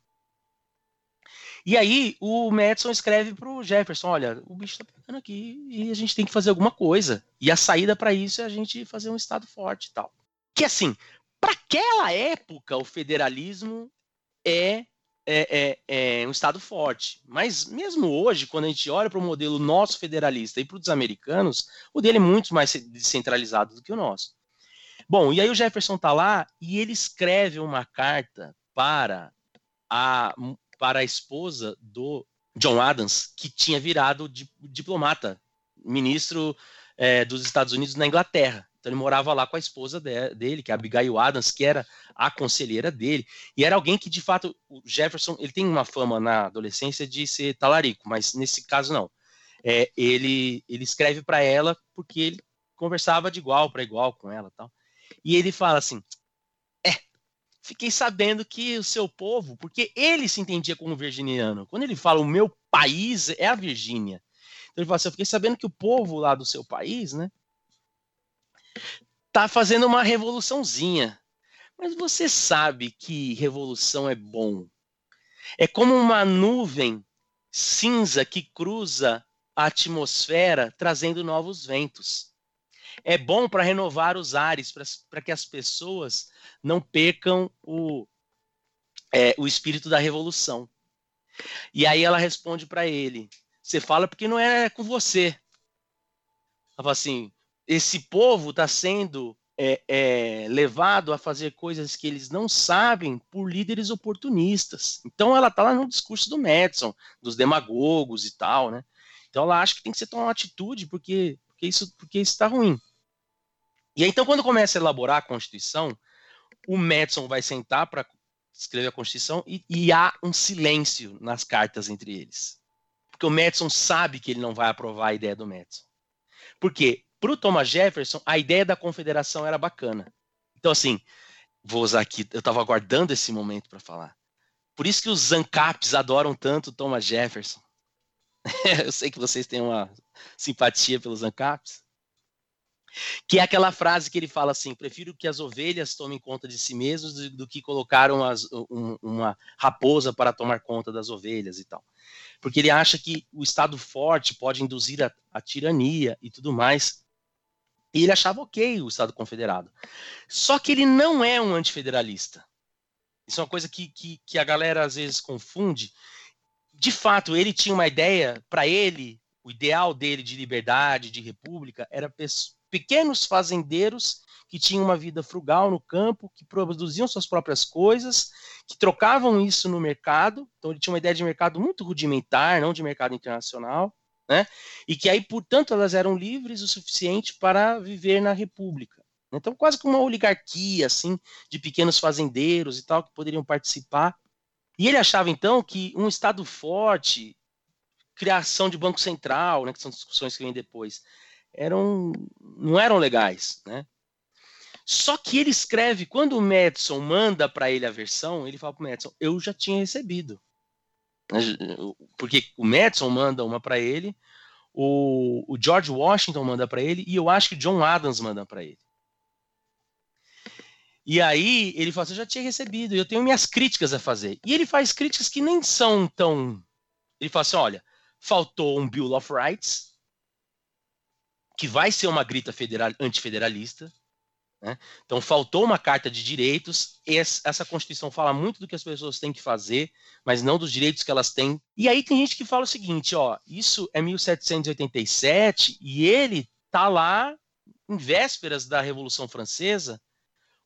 E aí o Madison escreve para o Jefferson: olha, o bicho está pegando aqui e a gente tem que fazer alguma coisa. E a saída para isso é a gente fazer um Estado forte e tal. Que assim, para aquela época, o federalismo é, é, é, é, um Estado forte. Mas mesmo hoje, quando a gente olha para o modelo nosso federalista e para os americanos, o dele é muito mais descentralizado do que o nosso. Bom, e aí o Jefferson está lá e ele escreve uma carta para a para a esposa do John Adams, que tinha virado diplomata, ministro é, dos Estados Unidos na Inglaterra. Então ele morava lá com a esposa de, dele, que é a Abigail Adams, que era a conselheira dele, e era alguém que de fato o Jefferson ele tem uma fama na adolescência de ser talarico, mas nesse caso não. É, ele ele escreve para ela porque ele conversava de igual para igual com ela, tal. E ele fala assim: fiquei sabendo que o seu povo, porque ele se entendia como virginiano. Quando ele fala o meu país é a Virgínia. Então ele fala assim, eu fiquei sabendo que o povo lá do seu país, né, tá fazendo uma revoluçãozinha. Mas você sabe que revolução é bom. É como uma nuvem cinza que cruza a atmosfera trazendo novos ventos. É bom para renovar os ares, para que as pessoas não percam o, é, o espírito da revolução. E aí ela responde para ele: Você fala porque não é com você. Ela fala assim: Esse povo está sendo é, é, levado a fazer coisas que eles não sabem por líderes oportunistas. Então ela está lá no discurso do Madison, dos demagogos e tal, né? Então ela acha que tem que ser tomar uma atitude porque, porque isso porque está ruim. E aí, então quando começa a elaborar a Constituição, o Madison vai sentar para escrever a Constituição e, e, há um silêncio nas cartas entre eles. Porque o Madison sabe que ele não vai aprovar a ideia do Madison. Porque para o Thomas Jefferson, a ideia da confederação era bacana. Então, assim, vou usar aqui, eu estava aguardando esse momento para falar. Por isso que os ANCAPs adoram tanto Thomas Jefferson. eu sei que vocês têm uma simpatia pelos ANCAPs. Que é aquela frase que ele fala assim: prefiro que as ovelhas tomem conta de si mesmas do, do que colocar umas, um, uma raposa para tomar conta das ovelhas e tal. Porque ele acha que o Estado forte pode induzir a, a tirania e tudo mais. E ele achava ok o Estado confederado. Só que ele não é um antifederalista. Isso é uma coisa que, que, que a galera às vezes confunde. De fato, ele tinha uma ideia, para ele, o ideal dele de liberdade, de república, era pequenos fazendeiros que tinham uma vida frugal no campo, que produziam suas próprias coisas, que trocavam isso no mercado. Então ele tinha uma ideia de mercado muito rudimentar, não de mercado internacional, né? E que aí, portanto, elas eram livres o suficiente para viver na república. Então, quase como uma oligarquia, assim, de pequenos fazendeiros e tal, que poderiam participar. E ele achava, então, que um Estado forte, criação de Banco Central, né, que são discussões que vêm depois, eram não eram legais, né? Só que ele escreve, quando o Madison manda para ele a versão, ele fala para o Madison, eu já tinha recebido. Porque o Madison manda uma para ele, o, o, George Washington manda para ele, e eu acho que John Adams manda para ele. E aí ele fala eu já tinha recebido, eu tenho minhas críticas a fazer. E ele faz críticas que nem são tão... Ele fala assim, olha, faltou um Bill of Rights, que vai ser uma grita federal, antifederalista. Né? Então, faltou uma carta de direitos. Essa Constituição fala muito do que as pessoas têm que fazer, mas não dos direitos que elas têm. E aí tem gente que fala o seguinte: ó, isso é 1787 e ele tá lá em vésperas da Revolução Francesa,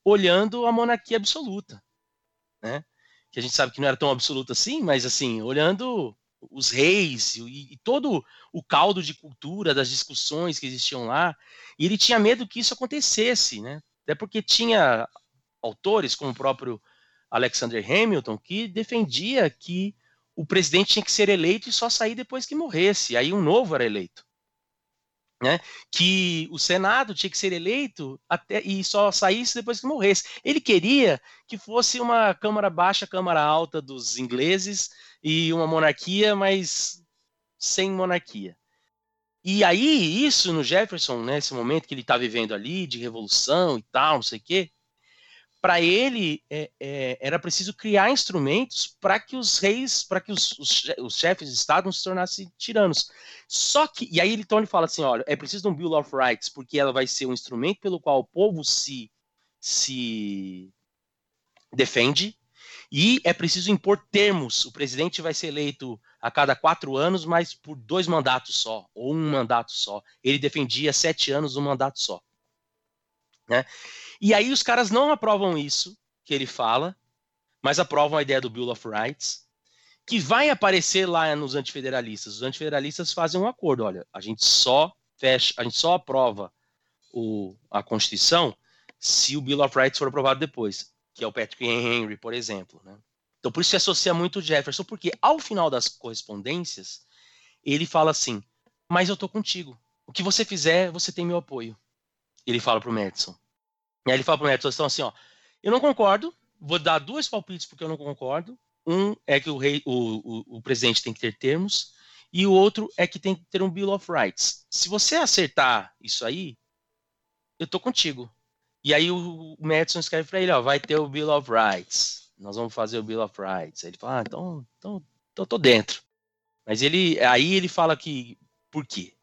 olhando a monarquia absoluta, né? Que a gente sabe que não era tão absoluta assim, mas assim, olhando os reis e, e, todo o caldo de cultura das discussões que existiam lá, e ele tinha medo que isso acontecesse, né? Até porque tinha autores, como o próprio Alexander Hamilton, que defendia que o presidente tinha que ser eleito e só sair depois que morresse, aí um novo era eleito. Né, que o Senado tinha que ser eleito até e só saísse depois que morresse. Ele queria que fosse uma Câmara Baixa, Câmara Alta dos ingleses, e uma monarquia, mas sem monarquia. E aí, isso no Jefferson, nesse né, momento que ele está vivendo ali, de revolução e tal, não sei o quê, para ele é, é, era preciso criar instrumentos para que os reis, para que os, os, os, chefes de Estado não se tornassem tiranos. Só que, e aí então ele fala assim: olha, é preciso um Bill of Rights, porque ela vai ser um instrumento pelo qual o povo se, se defende, e é preciso impor termos. O presidente vai ser eleito a cada quatro anos, mas por dois mandatos só, ou um mandato só. Ele defendia sete anos, um mandato só. Né? E aí os caras não aprovam isso que ele fala, mas aprovam a ideia do Bill of Rights, que vai aparecer lá nos antifederalistas. Os antifederalistas fazem um acordo, olha, a gente só fecha, a gente só aprova o, a Constituição se o Bill of Rights for aprovado depois que é o Patrick Henry, por exemplo. Né? Então, por isso se associa muito o Jefferson, porque ao final das correspondências, ele fala assim: Mas eu tô contigo. O que você fizer, você tem meu apoio. Ele fala pro Madison. E aí ele fala pro Madison então, assim: ó, eu não concordo, vou dar dois palpites porque eu não concordo. Um é que o, rei, o, o, o presidente tem que ter termos, e o outro é que tem que ter um Bill of Rights. Se você acertar isso aí, eu tô contigo. E aí o, Madison escreve para ele, ó, vai ter o Bill of Rights. Nós vamos fazer o Bill of Rights. Aí ele fala, ah, então, então, então tô dentro. Mas ele, aí ele fala que, por quê?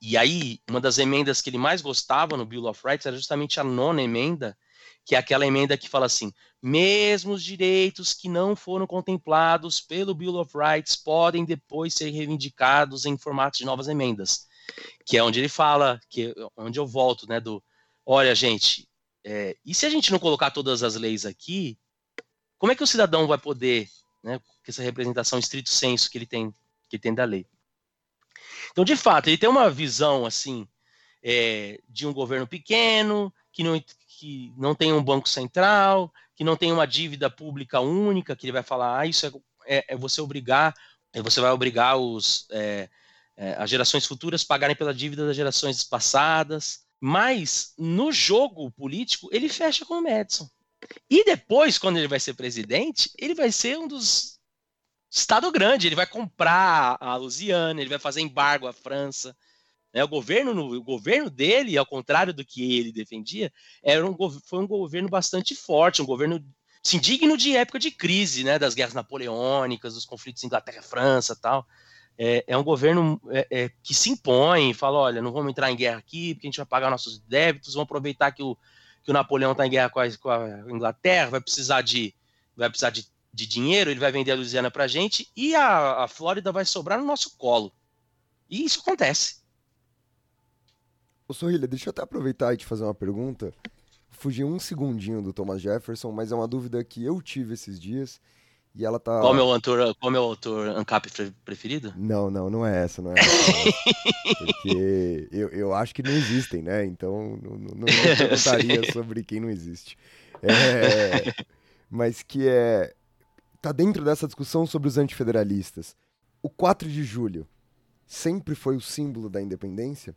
E aí, uma das emendas que ele mais gostava no Bill of Rights era justamente a nona emenda, que é aquela emenda que fala assim: mesmo os direitos que não foram contemplados pelo Bill of Rights podem depois ser reivindicados em formato de novas emendas, que é onde ele fala, que é onde eu volto, né, do, olha, gente, é, e se a gente não colocar todas as leis aqui, como é que o cidadão vai poder, né, com essa representação estrito senso que ele tem, que ele tem da lei? Então, de fato, ele tem uma visão assim é, de um governo pequeno, que não, que não tem um banco central, que não tem uma dívida pública única, que ele vai falar, ah, isso é, é, é você obrigar, é você vai obrigar os, é, é, as gerações futuras a pagarem pela dívida das gerações passadas. Mas no jogo político, ele fecha com o Madison. E depois, quando ele vai ser presidente, ele vai ser um dos Estado grande, ele vai comprar a Louisiana, ele vai fazer embargo à França. Né? O, governo, o governo dele, ao contrário do que ele defendia, era um, foi um governo bastante forte, um governo assim, digno de época de crise, né? das guerras napoleônicas, dos conflitos Inglaterra França tal. É, é um governo é, é, que se impõe, fala, olha, não vamos entrar em guerra aqui, porque a gente vai pagar nossos débitos, vamos aproveitar que o, que o Napoleão está em guerra com a, com a Inglaterra, vai precisar de vai precisar de de dinheiro, ele vai vender a Louisiana para a gente e a, a Flórida vai sobrar no nosso colo. E isso acontece. Ô Sorrilha, deixa eu até aproveitar e te fazer uma pergunta. Fugi um segundinho do Thomas Jefferson, mas é uma dúvida que eu tive esses dias e ela tá. Qual é o meu autor, qual é o meu autor ANCAP preferido? Não, não, não é essa, não é essa. porque eu, eu acho que não existem, né? Então não, não, não perguntaria sobre quem não existe. É, mas que é está dentro dessa discussão sobre os antifederalistas. O 4 de julho sempre foi o símbolo da independência?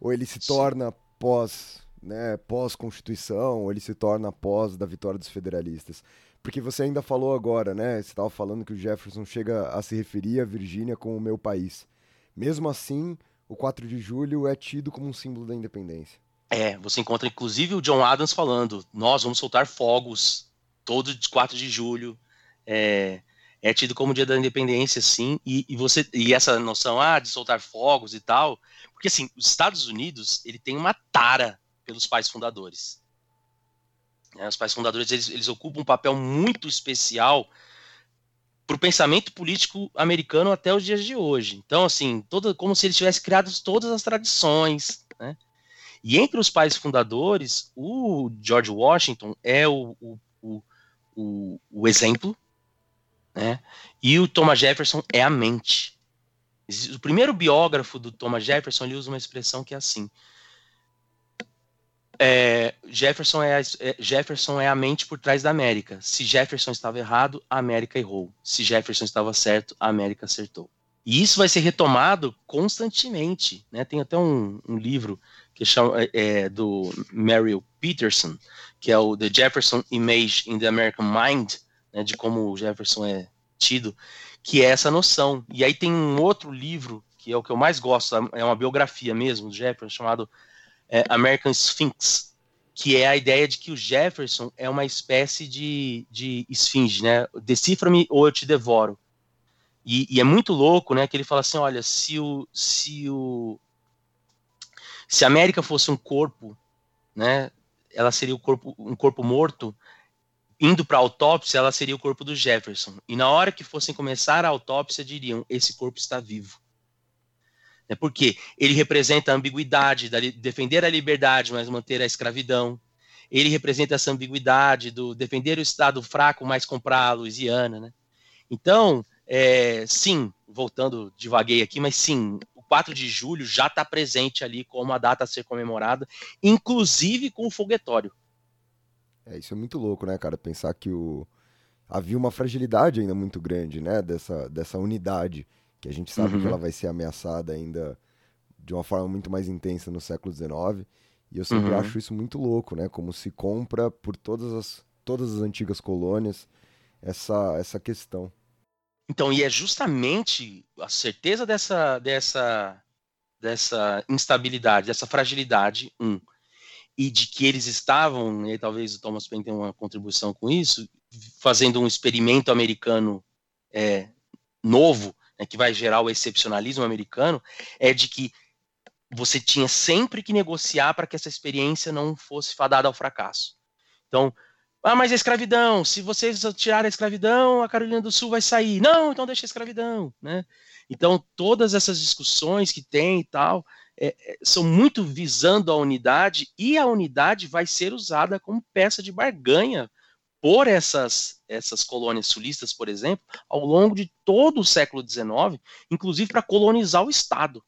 Ou ele se torna pós, né, pós-constituição, ou ele se torna pós da vitória dos federalistas? Porque você ainda falou agora, né? Você estava falando que o Jefferson chega a se referir à Virgínia como o meu país. Mesmo assim, o 4 de julho é tido como um símbolo da independência. É, você encontra inclusive o John Adams falando: nós vamos soltar fogos todo 4 de julho é, é tido como dia da independência, sim, e, e, você e essa noção ah, de soltar fogos e tal, porque assim, os Estados Unidos ele tem uma tara pelos pais fundadores. É, os pais fundadores eles, eles ocupam um papel muito especial para o pensamento político americano até os dias de hoje. Então, assim, toda, como se eles tivessem criado todas as tradições, né? E entre os pais fundadores, o George Washington é o, o, o, o, o exemplo, né? E o Thomas Jefferson é a mente. O primeiro biógrafo do Thomas Jefferson ele usa uma expressão que é assim: é, Jefferson, é a, é, Jefferson é a mente por trás da América. Se Jefferson estava errado, a América errou. Se Jefferson estava certo, a América acertou. E isso vai ser retomado constantemente. Né? Tem até um, um livro que chama, é, é do Merrill Peterson, que é o The Jefferson Image in the American Mind, né, de como o Jefferson é tido, que é essa noção. E aí tem um outro livro, que é o que eu mais gosto, é uma biografia mesmo do Jefferson, chamado é, American Sphinx, que é a ideia de que o Jefferson é uma espécie de, de esfinge, né? Decifra-me ou eu te devoro. E, e, é muito louco, né? Que ele fala assim: olha, se o, se o se a América fosse um corpo, né? Ela seria o corpo, um corpo morto indo para a autópsia, ela seria o corpo do Jefferson. E na hora que fossem começar a autópsia, diriam: esse corpo está vivo. É porque ele representa a ambiguidade, da, defender a liberdade, mas manter a escravidão. Ele representa essa ambiguidade do defender o Estado fraco, mas comprar a Louisiana. Né? Então, é, sim, voltando devaguei aqui, mas sim, o 4 de julho já está presente ali como a data a ser comemorada, inclusive com o foguetório. É, isso é muito louco, né, cara? Pensar que o... havia uma fragilidade ainda muito grande, né, dessa, dessa unidade, que a gente sabe uhum. que ela vai ser ameaçada ainda de uma forma muito mais intensa no século XIX. E eu sempre uhum. acho isso muito louco, né? Como se compra por todas as, todas as antigas colônias essa, essa questão. Então, e é justamente a certeza dessa, dessa, dessa instabilidade, dessa fragilidade, um, e de que eles estavam, e talvez o Thomas Paine tenha uma contribuição com isso, fazendo um experimento americano é, novo, né, que vai gerar o excepcionalismo americano, é de que você tinha sempre que negociar para que essa experiência não fosse fadada ao fracasso. Então, ah, mas a escravidão, se vocês tirarem a escravidão, a Carolina do Sul vai sair. Não, então deixa a escravidão, né? Então, todas essas discussões que tem e tal, é, é, são muito visando a unidade, e a unidade vai ser usada como peça de barganha por essas, essas colônias sulistas, por exemplo, ao longo de todo o século XIX, inclusive para colonizar o Estado.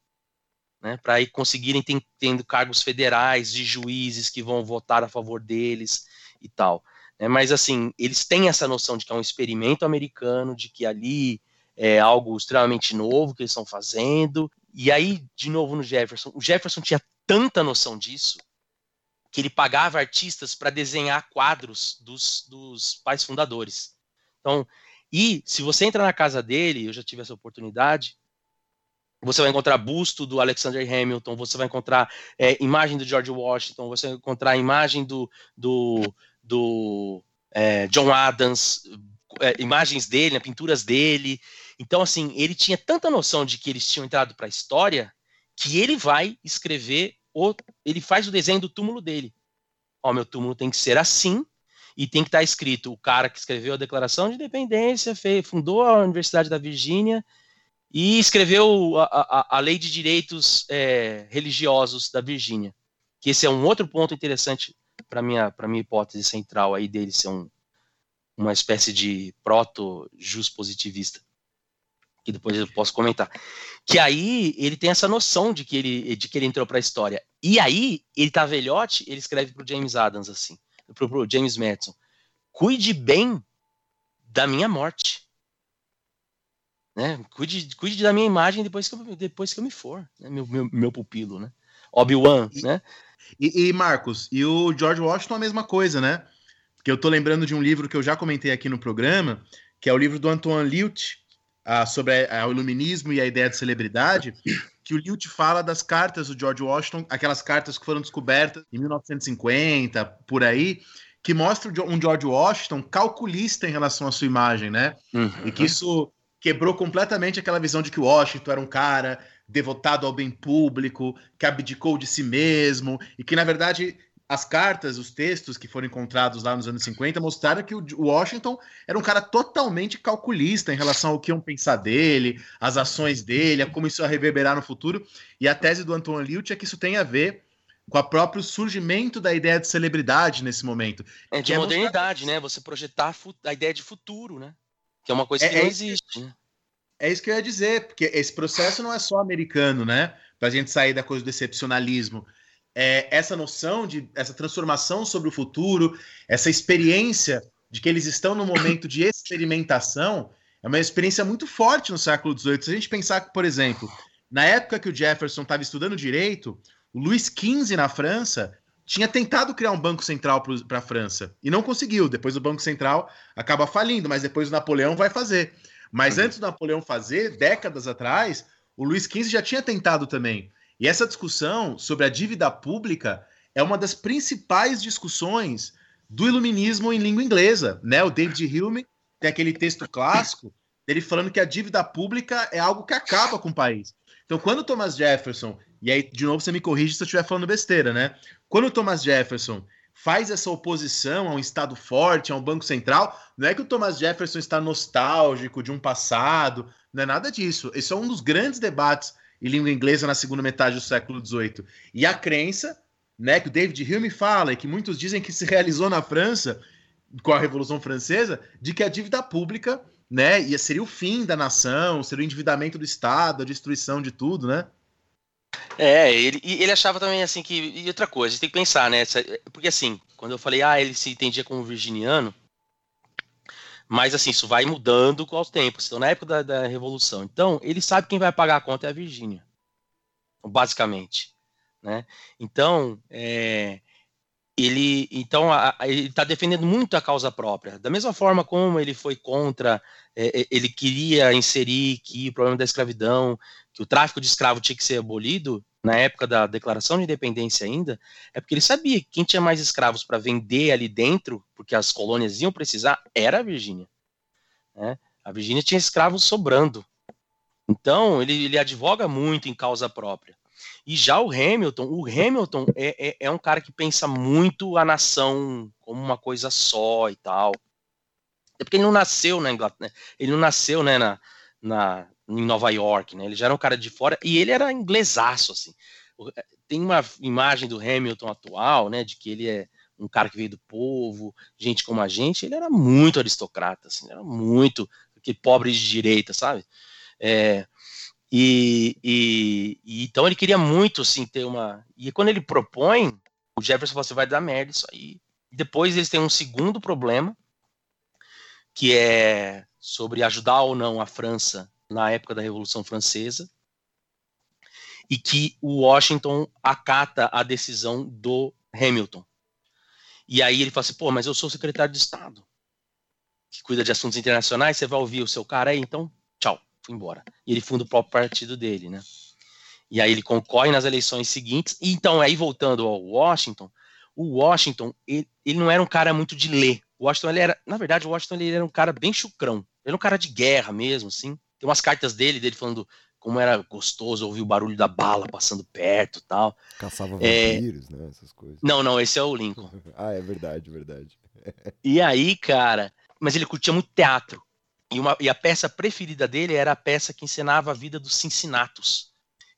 Né, para conseguirem ter, tendo cargos federais de juízes que vão votar a favor deles e tal. Né, mas assim, eles têm essa noção de que é um experimento americano, de que ali é algo extremamente novo que eles estão fazendo. E aí, de novo no Jefferson, o Jefferson tinha tanta noção disso que ele pagava artistas para desenhar quadros dos, dos pais fundadores. Então, e se você entra na casa dele, eu já tive essa oportunidade, você vai encontrar busto do Alexander Hamilton, você vai encontrar é, imagem do George Washington, você vai encontrar imagem do, do, do é, John Adams, é, imagens dele, né, pinturas dele. Então, assim, ele tinha tanta noção de que eles tinham entrado para a história que ele vai escrever, o, ele faz o desenho do túmulo dele. Ó, meu túmulo tem que ser assim e tem que estar tá escrito o cara que escreveu a Declaração de Independência, fez, fundou a Universidade da Virgínia e escreveu a, a, a Lei de Direitos é, Religiosos da Virgínia. Que esse é um outro ponto interessante para minha para minha hipótese central aí dele ser um, uma espécie de proto-jus positivista, que depois eu posso comentar. Que aí ele tem essa noção de que ele, de que ele entrou para a história. E aí, ele tá velhote, ele escreve pro James Adams assim, pro, pro James Madison, cuide bem da minha morte. Né? Cuide, cuide da minha imagem depois que eu, depois que eu me for, né? meu, meu, meu pupilo, né? Obi-Wan, né? E, e, Marcos, e o George Washington a mesma coisa, né? Porque eu tô lembrando de um livro que eu já comentei aqui no programa, que é o livro do Antoine Liut, uh, sobre a, a, o iluminismo e a ideia de celebridade, que o Liut fala das cartas do George Washington, aquelas cartas que foram descobertas em 1950, por aí, que mostra um George Washington calculista em relação à sua imagem, né? Uhum. E que isso quebrou completamente aquela visão de que Washington era um cara devotado ao bem público, que abdicou de si mesmo, e que, na verdade, as cartas, os textos que foram encontrados lá nos anos 50 mostraram que o Washington era um cara totalmente calculista em relação ao que iam pensar dele, as ações dele, a como isso ia reverberar no futuro. E a tese do Anton Liut é que isso tem a ver com o próprio surgimento da ideia de celebridade nesse momento. É de modernidade, né? Você projetar a ideia de futuro, né? Que é uma coisa é, que é, não existe, né? É isso que eu ia dizer, porque esse processo não é só americano, né? Para a gente sair da coisa do excepcionalismo é, essa noção de essa transformação sobre o futuro, essa experiência de que eles estão no momento de experimentação, é uma experiência muito forte no século XVIII. Se a gente pensar que, por exemplo, na época que o Jefferson estava estudando direito, o Luís XV na França tinha tentado criar um banco central para a França e não conseguiu. Depois o Banco Central acaba falindo, mas depois o Napoleão vai fazer. Mas antes do Napoleão fazer, décadas atrás, o Luís XV já tinha tentado também. E essa discussão sobre a dívida pública é uma das principais discussões do iluminismo em língua inglesa, né? O David Hume tem aquele texto clássico dele falando que a dívida pública é algo que acaba com o país. Então, quando Thomas Jefferson, e aí de novo você me corrige se eu estiver falando besteira, né? Quando Thomas Jefferson faz essa oposição a um Estado forte, a um Banco Central, não é que o Thomas Jefferson está nostálgico de um passado, não é nada disso. Esse é um dos grandes debates e língua inglesa na segunda metade do século XVIII. E a crença, né, que o David Hume fala e que muitos dizem que se realizou na França com a Revolução Francesa, de que a dívida pública, né, ia seria o fim da nação, seria o endividamento do Estado, a destruição de tudo, né? É, ele, ele achava também assim que. E outra coisa, a gente tem que pensar, né? Porque assim, quando eu falei, ah, ele se entendia como virginiano, mas assim, isso vai mudando com os tempos. Então, na época da, da Revolução. Então, ele sabe quem vai pagar a conta é a Virgínia. Basicamente. Né? Então, é, ele então ele está defendendo muito a causa própria. Da mesma forma como ele foi contra, é, é, ele queria inserir que o problema da escravidão, que o tráfico de escravo tinha que ser abolido, na época da Declaração de Independência ainda, é porque ele sabia que quem tinha mais escravos para vender ali dentro, porque as colônias iam precisar, era a Virgínia. Né? A Virgínia tinha escravos sobrando. Então, ele, ele advoga muito em causa própria. E já o Hamilton, o Hamilton é, é, é, um cara que pensa muito a nação como uma coisa só e tal. É porque ele não nasceu na Inglaterra, ele não nasceu né, na, na, em Nova York, né? Ele já era um cara de fora e ele era inglesaço, assim. É, tem uma imagem do Hamilton atual, né, de que ele é um cara que veio do povo, gente como a gente, ele era muito aristocrata, assim, era muito aquele pobre de direita, sabe? É, e, e, e, então ele queria muito, assim, ter uma. E quando ele propõe, o Jefferson você vai dar merda isso aí. E depois eles têm um segundo problema, que é sobre ajudar ou não a França na época da Revolução Francesa, e que o Washington acata a decisão do Hamilton. E aí ele fala assim: pô, mas eu sou secretário de Estado, que cuida de assuntos internacionais, você vai ouvir o seu cara aí, então, tchau, fui embora. E ele funda o próprio partido dele, né? E aí ele concorre nas eleições seguintes. E então, aí voltando ao Washington, o Washington, ele, ele não era um cara muito de ler. O Washington, ele era, na verdade, o Washington ele era um cara bem chucrão. Ele era um cara de guerra mesmo, assim. Tem umas cartas dele, dele falando como era gostoso ouvir o barulho da bala passando perto tal. Caçava é, vampiros, é... né? Essas coisas. Não, não, esse é o Lincoln. ah, é verdade, verdade. e aí, cara, mas ele curtia muito teatro. E, uma, e a peça preferida dele era a peça que encenava a vida dos Cincinnatus,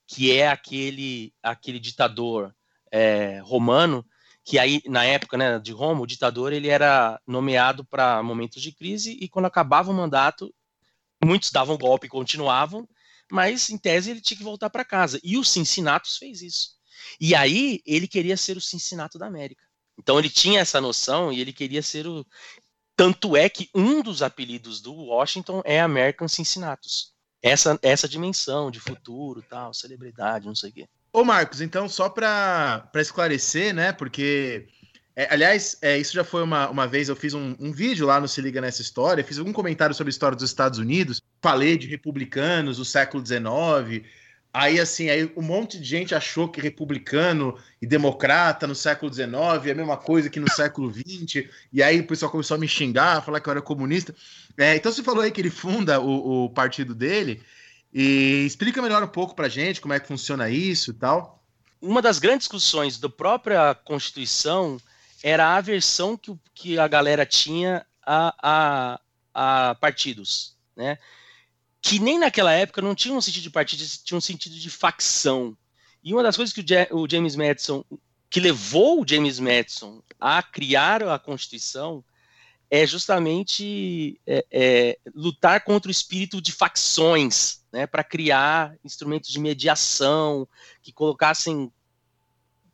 que é aquele, aquele ditador é, romano que aí na época né, de Roma o ditador ele era nomeado para momentos de crise e quando acabava o mandato muitos davam golpe e continuavam mas em tese ele tinha que voltar para casa. E o Cincinnatus fez isso. E aí ele queria ser o Cincinnato da América. Então ele tinha essa noção e ele queria ser o. Tanto é que um dos apelidos do Washington é American Cincinnatus. Essa, essa dimensão de futuro, tal, celebridade, não sei o quê. Ô Marcos, então só para esclarecer, né? Porque é, aliás, é, isso já foi uma, uma vez, eu fiz um, um, vídeo lá no Se Liga Nessa História, fiz algum comentário sobre a história dos Estados Unidos, falei de republicanos do século XIX, aí assim, aí um monte de gente achou que republicano e democrata no século XIX é a mesma coisa que no século XX, e aí o pessoal começou a me xingar, falar que eu era comunista. É, então você falou aí que ele funda o, o partido dele, e explica melhor um pouco pra gente como é que funciona isso e tal. Uma das grandes discussões da própria Constituição era a aversão que, que a galera tinha a, a, a partidos, né? Que nem naquela época não tinha um sentido de partido, tinha um sentido de facção. E uma das coisas que o, o James Madison, que levou o James Madison a criar a Constituição, é justamente é, é, lutar contra o espírito de facções, né, para criar instrumentos de mediação que colocassem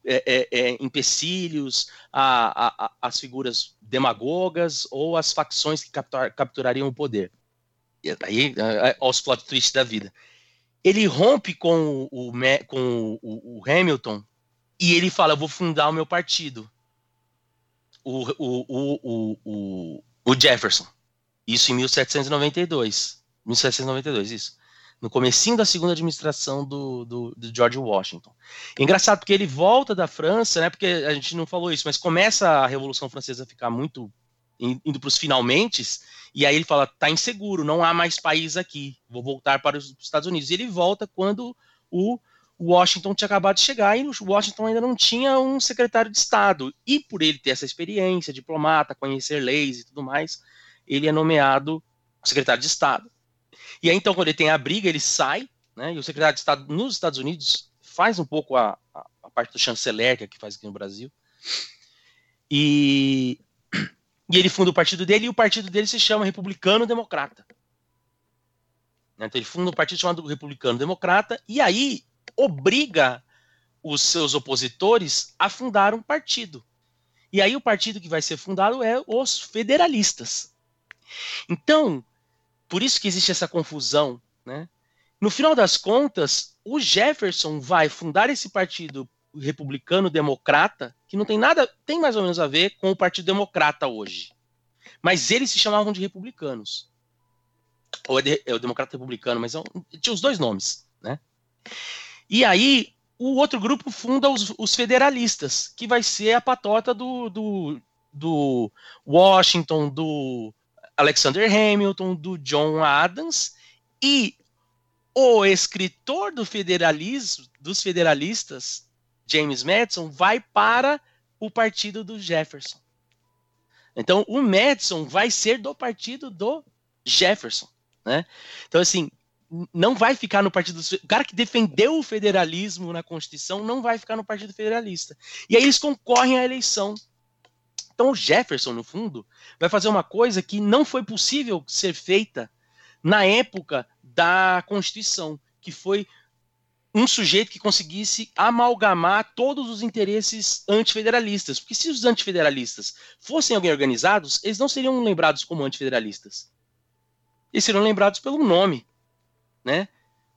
é, é, é, empecilhos a, a, as figuras demagogas ou as facções que capturar, capturariam o poder. E aí, aos plot twists da vida. Ele rompe com o, com o, o Hamilton e ele fala: Eu vou fundar o meu partido. O, o, o, o, o Jefferson. Isso em 1792. 1792, isso no comecinho da segunda administração do, do, do, George Washington. engraçado porque ele volta da França, né? Porque a gente não falou isso, mas começa a Revolução Francesa a ficar muito indo para os finalmente, e aí ele fala: tá inseguro, não há mais país aqui, vou voltar para os Estados Unidos. E ele volta quando o Washington tinha acabado de chegar e o Washington ainda não tinha um secretário de Estado. E por ele ter essa experiência, diplomata, conhecer leis e tudo mais, ele é nomeado secretário de Estado. E aí, então, quando ele tem a briga, ele sai, né? E o secretário de Estado nos Estados Unidos faz um pouco a, a, a parte do chanceler, que é que faz aqui no Brasil. E, e ele funda o partido dele, e o partido dele se chama Republicano Democrata. Então ele funda um partido chamado Republicano Democrata, e aí obriga os seus opositores a fundar um partido. E aí o partido que vai ser fundado é os federalistas. Então, por isso que existe essa confusão, né? No final das contas, o Jefferson vai fundar esse partido republicano democrata, que não tem nada, tem mais ou menos a ver com o Partido Democrata hoje. Mas eles se chamavam de republicanos. Ou é, de, é o democrata republicano, mas é tinha os dois nomes, né? E aí, o outro grupo funda os, os federalistas, que vai ser a patota do, do, do Washington, do Alexander Hamilton, do John Adams, e o escritor do federalismo, dos federalistas, James Madison, vai para o partido do Jefferson. Então, o Madison vai ser do partido do Jefferson, né? Então, assim, não vai ficar no partido. O cara que defendeu o federalismo na Constituição não vai ficar no Partido Federalista. E aí eles concorrem à eleição. Então, o Jefferson, no fundo, vai fazer uma coisa que não foi possível ser feita na época da Constituição, que foi um sujeito que conseguisse amalgamar todos os interesses antifederalistas. Porque se os antifederalistas fossem alguém organizados, eles não seriam lembrados como antifederalistas. Eles seriam lembrados pelo nome, né?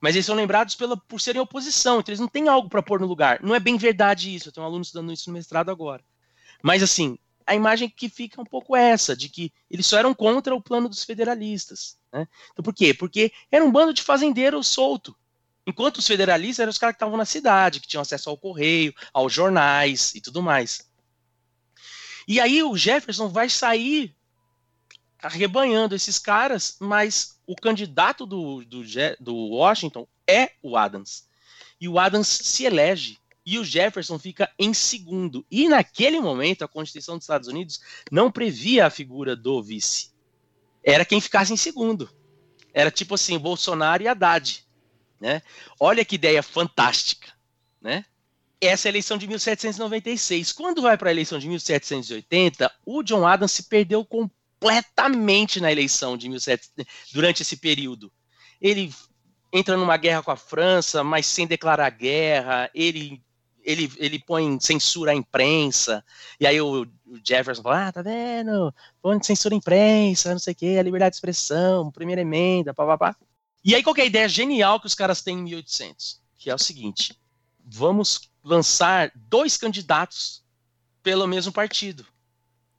Mas eles são lembrados pela, por serem oposição, então eles não têm algo para pôr no lugar. Não é bem verdade isso. Eu tenho um aluno estudando isso no mestrado agora. Mas assim, a imagem que fica um pouco essa, de que eles só eram contra o plano dos federalistas. Né? Então por quê? Porque era um bando de fazendeiros solto. Enquanto os federalistas eram os caras que estavam na cidade, que tinham acesso ao correio, aos jornais e tudo mais. E aí o Jefferson vai sair arrebanhando esses caras, mas o candidato do, do, do Washington é o Adams. E o Adams se elege e o Jefferson fica em segundo. E naquele momento, a Constituição dos Estados Unidos não previa a figura do vice. Era quem ficasse em segundo. Era tipo assim, Bolsonaro e Haddad. Né? Olha que ideia fantástica. Né? Essa é a eleição de 1796. Quando vai para a eleição de 1780, o John Adams se perdeu completamente na eleição de 1700, durante esse período. Ele entra numa guerra com a França, mas sem declarar guerra. Ele ele, ele põe censura à imprensa, e aí o, o Jefferson fala, ah, tá vendo? Põe censura à imprensa, não sei o quê, a liberdade de expressão, primeira emenda, papapá. E aí, qual é a ideia genial que os caras têm em 1800? Que é o seguinte: vamos lançar dois candidatos pelo mesmo partido.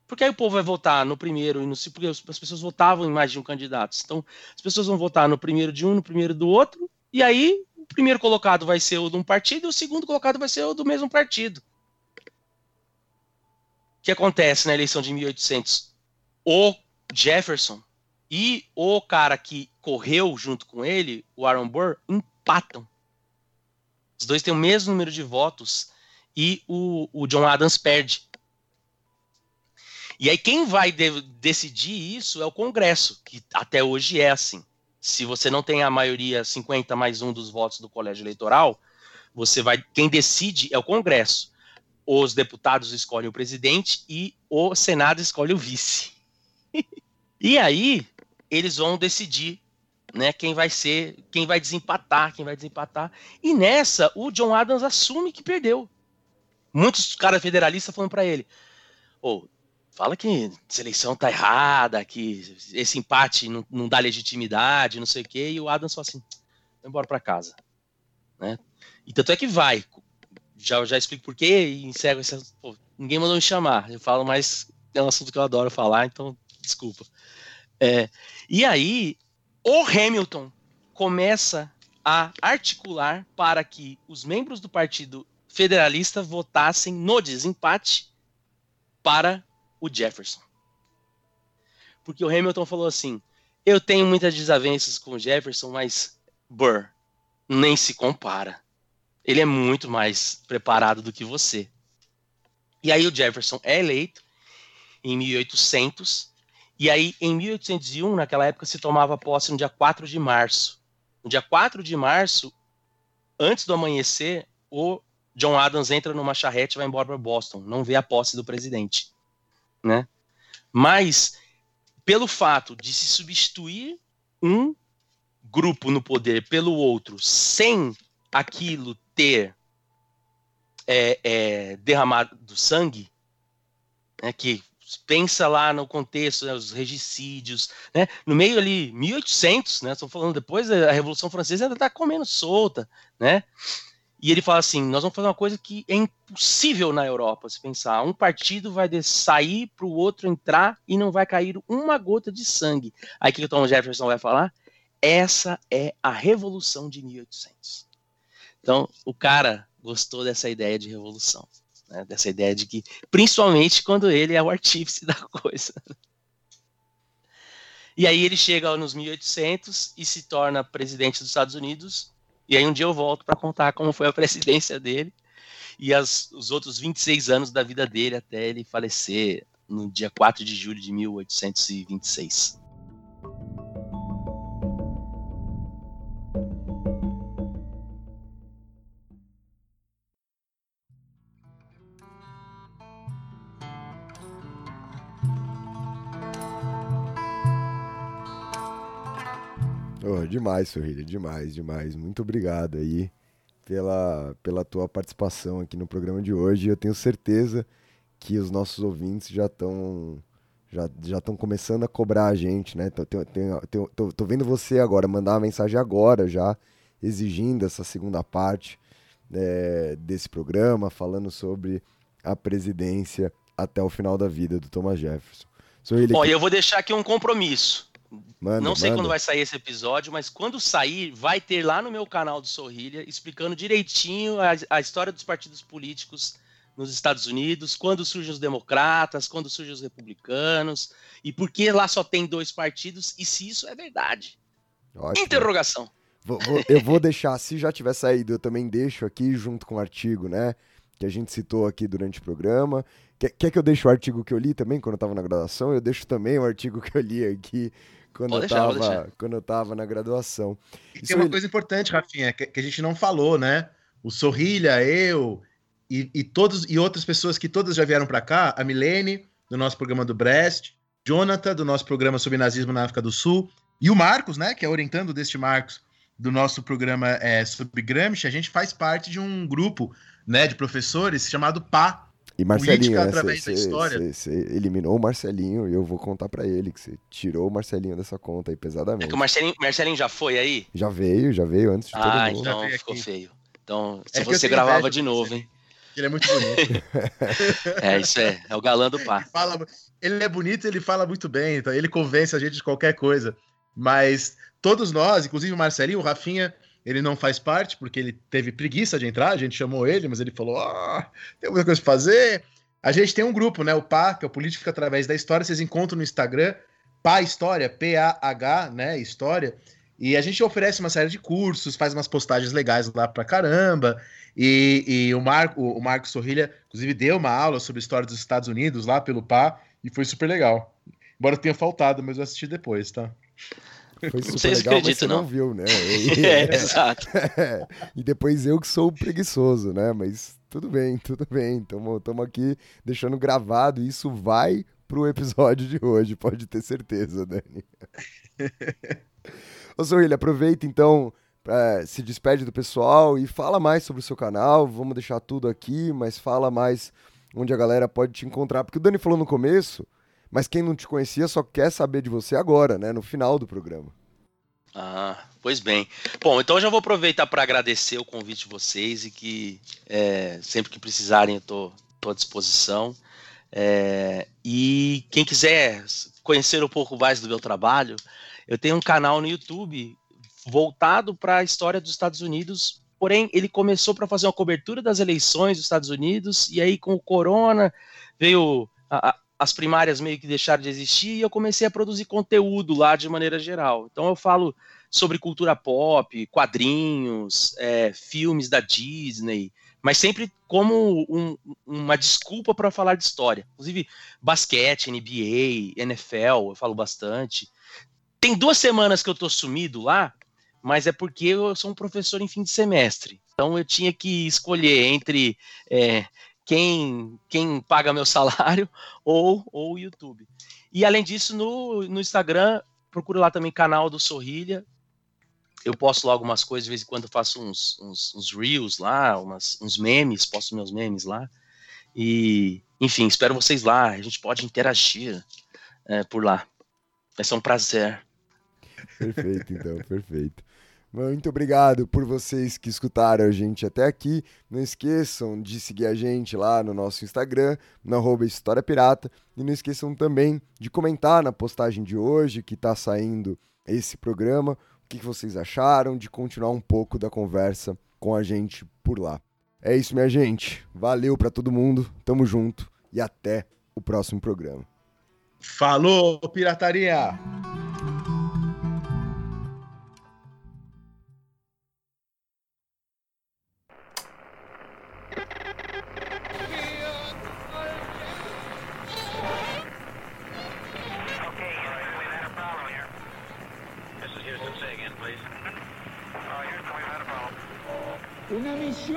Porque aí o povo vai votar no primeiro e no segundo, porque as pessoas votavam em mais de um candidato. Então, as pessoas vão votar no primeiro de um, no primeiro do outro, e aí primeiro colocado vai ser o de um partido e o segundo colocado vai ser o do mesmo partido. O que acontece na eleição de 1800? O Jefferson e o cara que correu junto com ele, o Aaron Burr, empatam. Os dois têm o mesmo número de votos e o, o John Adams perde. E aí quem vai de decidir isso é o Congresso, que até hoje é assim. Se você não tem a maioria 50 mais um dos votos do colégio eleitoral, você vai quem decide é o Congresso. Os deputados escolhem o presidente e o Senado escolhe o vice. e aí eles vão decidir né, quem vai ser, quem vai desempatar, quem vai desempatar. E nessa, o John Adams assume que perdeu. Muitos caras federalistas falando para ele: oh, fala que essa eleição tá errada, que esse empate não, não dá legitimidade, não sei o quê. E o Adams fala assim: vai embora para casa. Né? E tanto é que vai. Já, já explico por quê e encerro esse. Pô, ninguém mandou me chamar. Eu falo, mas é um assunto que eu adoro falar, então desculpa. É, e aí, o Hamilton começa a articular para que os membros do Partido Federalista votassem no desempate para o Jefferson. Porque o Hamilton falou assim: eu tenho muitas desavenças com o Jefferson, mas Burr nem se compara. Ele é muito mais preparado do que você. E aí o Jefferson é eleito em 1800 e aí, em 1801, naquela época, se tomava posse no dia 4 de março. No dia 4 de março, antes do amanhecer, o John Adams entra numa charrete e vai embora para Boston, não vê a posse do presidente. Né? Mas, pelo fato de se substituir um grupo no poder pelo outro, sem aquilo ter é, é, derramado sangue, né, que pensa lá no contexto, né, os regicídios, né? No meio ali, 1800, né? Estou falando depois a Revolução Francesa ainda está comendo solta, né? E ele fala assim: nós vamos fazer uma coisa que é impossível na Europa se pensar. Um partido vai sair para o outro entrar e não vai cair uma gota de sangue. Aí que o Tom Jefferson vai falar? Essa é a Revolução de 1800. Então, o cara gostou dessa ideia de revolução né, dessa ideia de que, principalmente quando ele é o artífice da coisa. E aí ele chega nos 1800 e se torna presidente dos Estados Unidos. E aí um dia eu volto para contar como foi a presidência dele e as, os outros 26 anos da vida dele até ele falecer no dia 4 de julho de 1826. Demais, Sorrilha, demais, demais. Muito obrigado aí pela, pela tua participação aqui no programa de hoje. Eu tenho certeza que os nossos ouvintes já estão já já estão começando a cobrar a gente, né? Tô, tô, tô, tô, vendo você agora mandar uma mensagem agora já exigindo essa segunda parte é, desse programa, falando sobre a presidência até o final da vida do Thomas Jefferson. Bom, que... eu vou deixar aqui um compromisso. Manda, não sei manda. quando vai sair esse episódio, mas quando sair, vai ter lá no meu canal do Sorrilha explicando direitinho a, a história dos partidos políticos nos Estados Unidos, quando surgem os democratas, quando surgem os republicanos, e por que lá só tem dois partidos, e se isso é verdade. Ótimo. Interrogação. Vou, vou, eu vou deixar, se já tiver saído, eu também deixo aqui junto com o artigo, né? Que a gente citou aqui durante o programa. Quer, quer que eu deixe o artigo que eu li também quando eu estava na graduação? Eu deixo também o artigo que eu li aqui quando, eu, deixar, tava, quando eu tava na graduação. E tem uma coisa importante, Rafinha, que, que, a gente não falou, né? O Sorrilha, eu e, e, todos e outras pessoas que todas já vieram para cá, a Milene, do nosso programa do Brest, Jonathan, do nosso programa sobre nazismo na África do Sul, e o Marcos, né, que é orientando deste Marcos, do nosso programa é, sobre Gramsci, a gente faz parte de um grupo né, de professores chamado PA, e Marcelinho, né, através cê, da história. Você eliminou o Marcelinho e eu vou contar para ele que você tirou o Marcelinho dessa conta aí pesadamente. É que o Marcelinho, Marcelinho já foi aí? Já veio, já veio antes de ah, todo mundo. Ah, então ficou feio. Então, se é você gravava de novo, hein? Ele é muito bonito. é, isso é. É o galã do pá. Ele, fala, ele é bonito ele fala muito bem, então ele convence a gente de qualquer coisa. Mas todos nós, inclusive o Marcelinho, o Rafinha, ele não faz parte, porque ele teve preguiça de entrar, a gente chamou ele, mas ele falou: oh, tem muita coisa pra fazer. A gente tem um grupo, né? O PA, que é o Política Através da História, vocês encontram no Instagram, PA História, P-A-H, né? História. E a gente oferece uma série de cursos, faz umas postagens legais lá pra caramba. E, e o, Marco, o Marco Sorrilha, inclusive, deu uma aula sobre história dos Estados Unidos lá pelo PA, e foi super legal. Embora tenha faltado, mas eu assisti depois, tá? Foi super Vocês legal, mas você não. não viu, né? E, é, exato. É, e depois eu que sou preguiçoso, né? Mas tudo bem, tudo bem. Estamos aqui deixando gravado e isso vai pro episódio de hoje, pode ter certeza, Dani. Ô, Sorrilha, aproveita então, pra, se despede do pessoal e fala mais sobre o seu canal. Vamos deixar tudo aqui, mas fala mais onde a galera pode te encontrar. Porque o Dani falou no começo mas quem não te conhecia só quer saber de você agora, né? No final do programa. Ah, pois bem. Bom, então eu já vou aproveitar para agradecer o convite de vocês e que é, sempre que precisarem eu tô, tô à disposição. É, e quem quiser conhecer um pouco mais do meu trabalho, eu tenho um canal no YouTube voltado para a história dos Estados Unidos. Porém, ele começou para fazer uma cobertura das eleições dos Estados Unidos e aí com o Corona veio a, as primárias meio que deixaram de existir e eu comecei a produzir conteúdo lá de maneira geral. Então eu falo sobre cultura pop, quadrinhos, é, filmes da Disney, mas sempre como um, uma desculpa para falar de história. Inclusive basquete, NBA, NFL, eu falo bastante. Tem duas semanas que eu tô sumido lá, mas é porque eu sou um professor em fim de semestre. Então eu tinha que escolher entre é, quem, quem paga meu salário ou, o YouTube. E além disso, no, no Instagram, procura lá também canal do Sorrilha. Eu posto lá algumas coisas, de vez em quando faço uns, uns, uns reels lá, umas, uns memes, posto meus memes lá. E, enfim, espero vocês lá. A gente pode interagir é, por lá. Vai ser um prazer. Perfeito, então, perfeito. Muito obrigado por vocês que escutaram a gente até aqui. Não esqueçam de seguir a gente lá no nosso Instagram, arroba História Pirata. E não esqueçam também de comentar na postagem de hoje que está saindo esse programa. O que vocês acharam, de continuar um pouco da conversa com a gente por lá. É isso, minha gente. Valeu para todo mundo. Tamo junto e até o próximo programa. Falou, pirataria!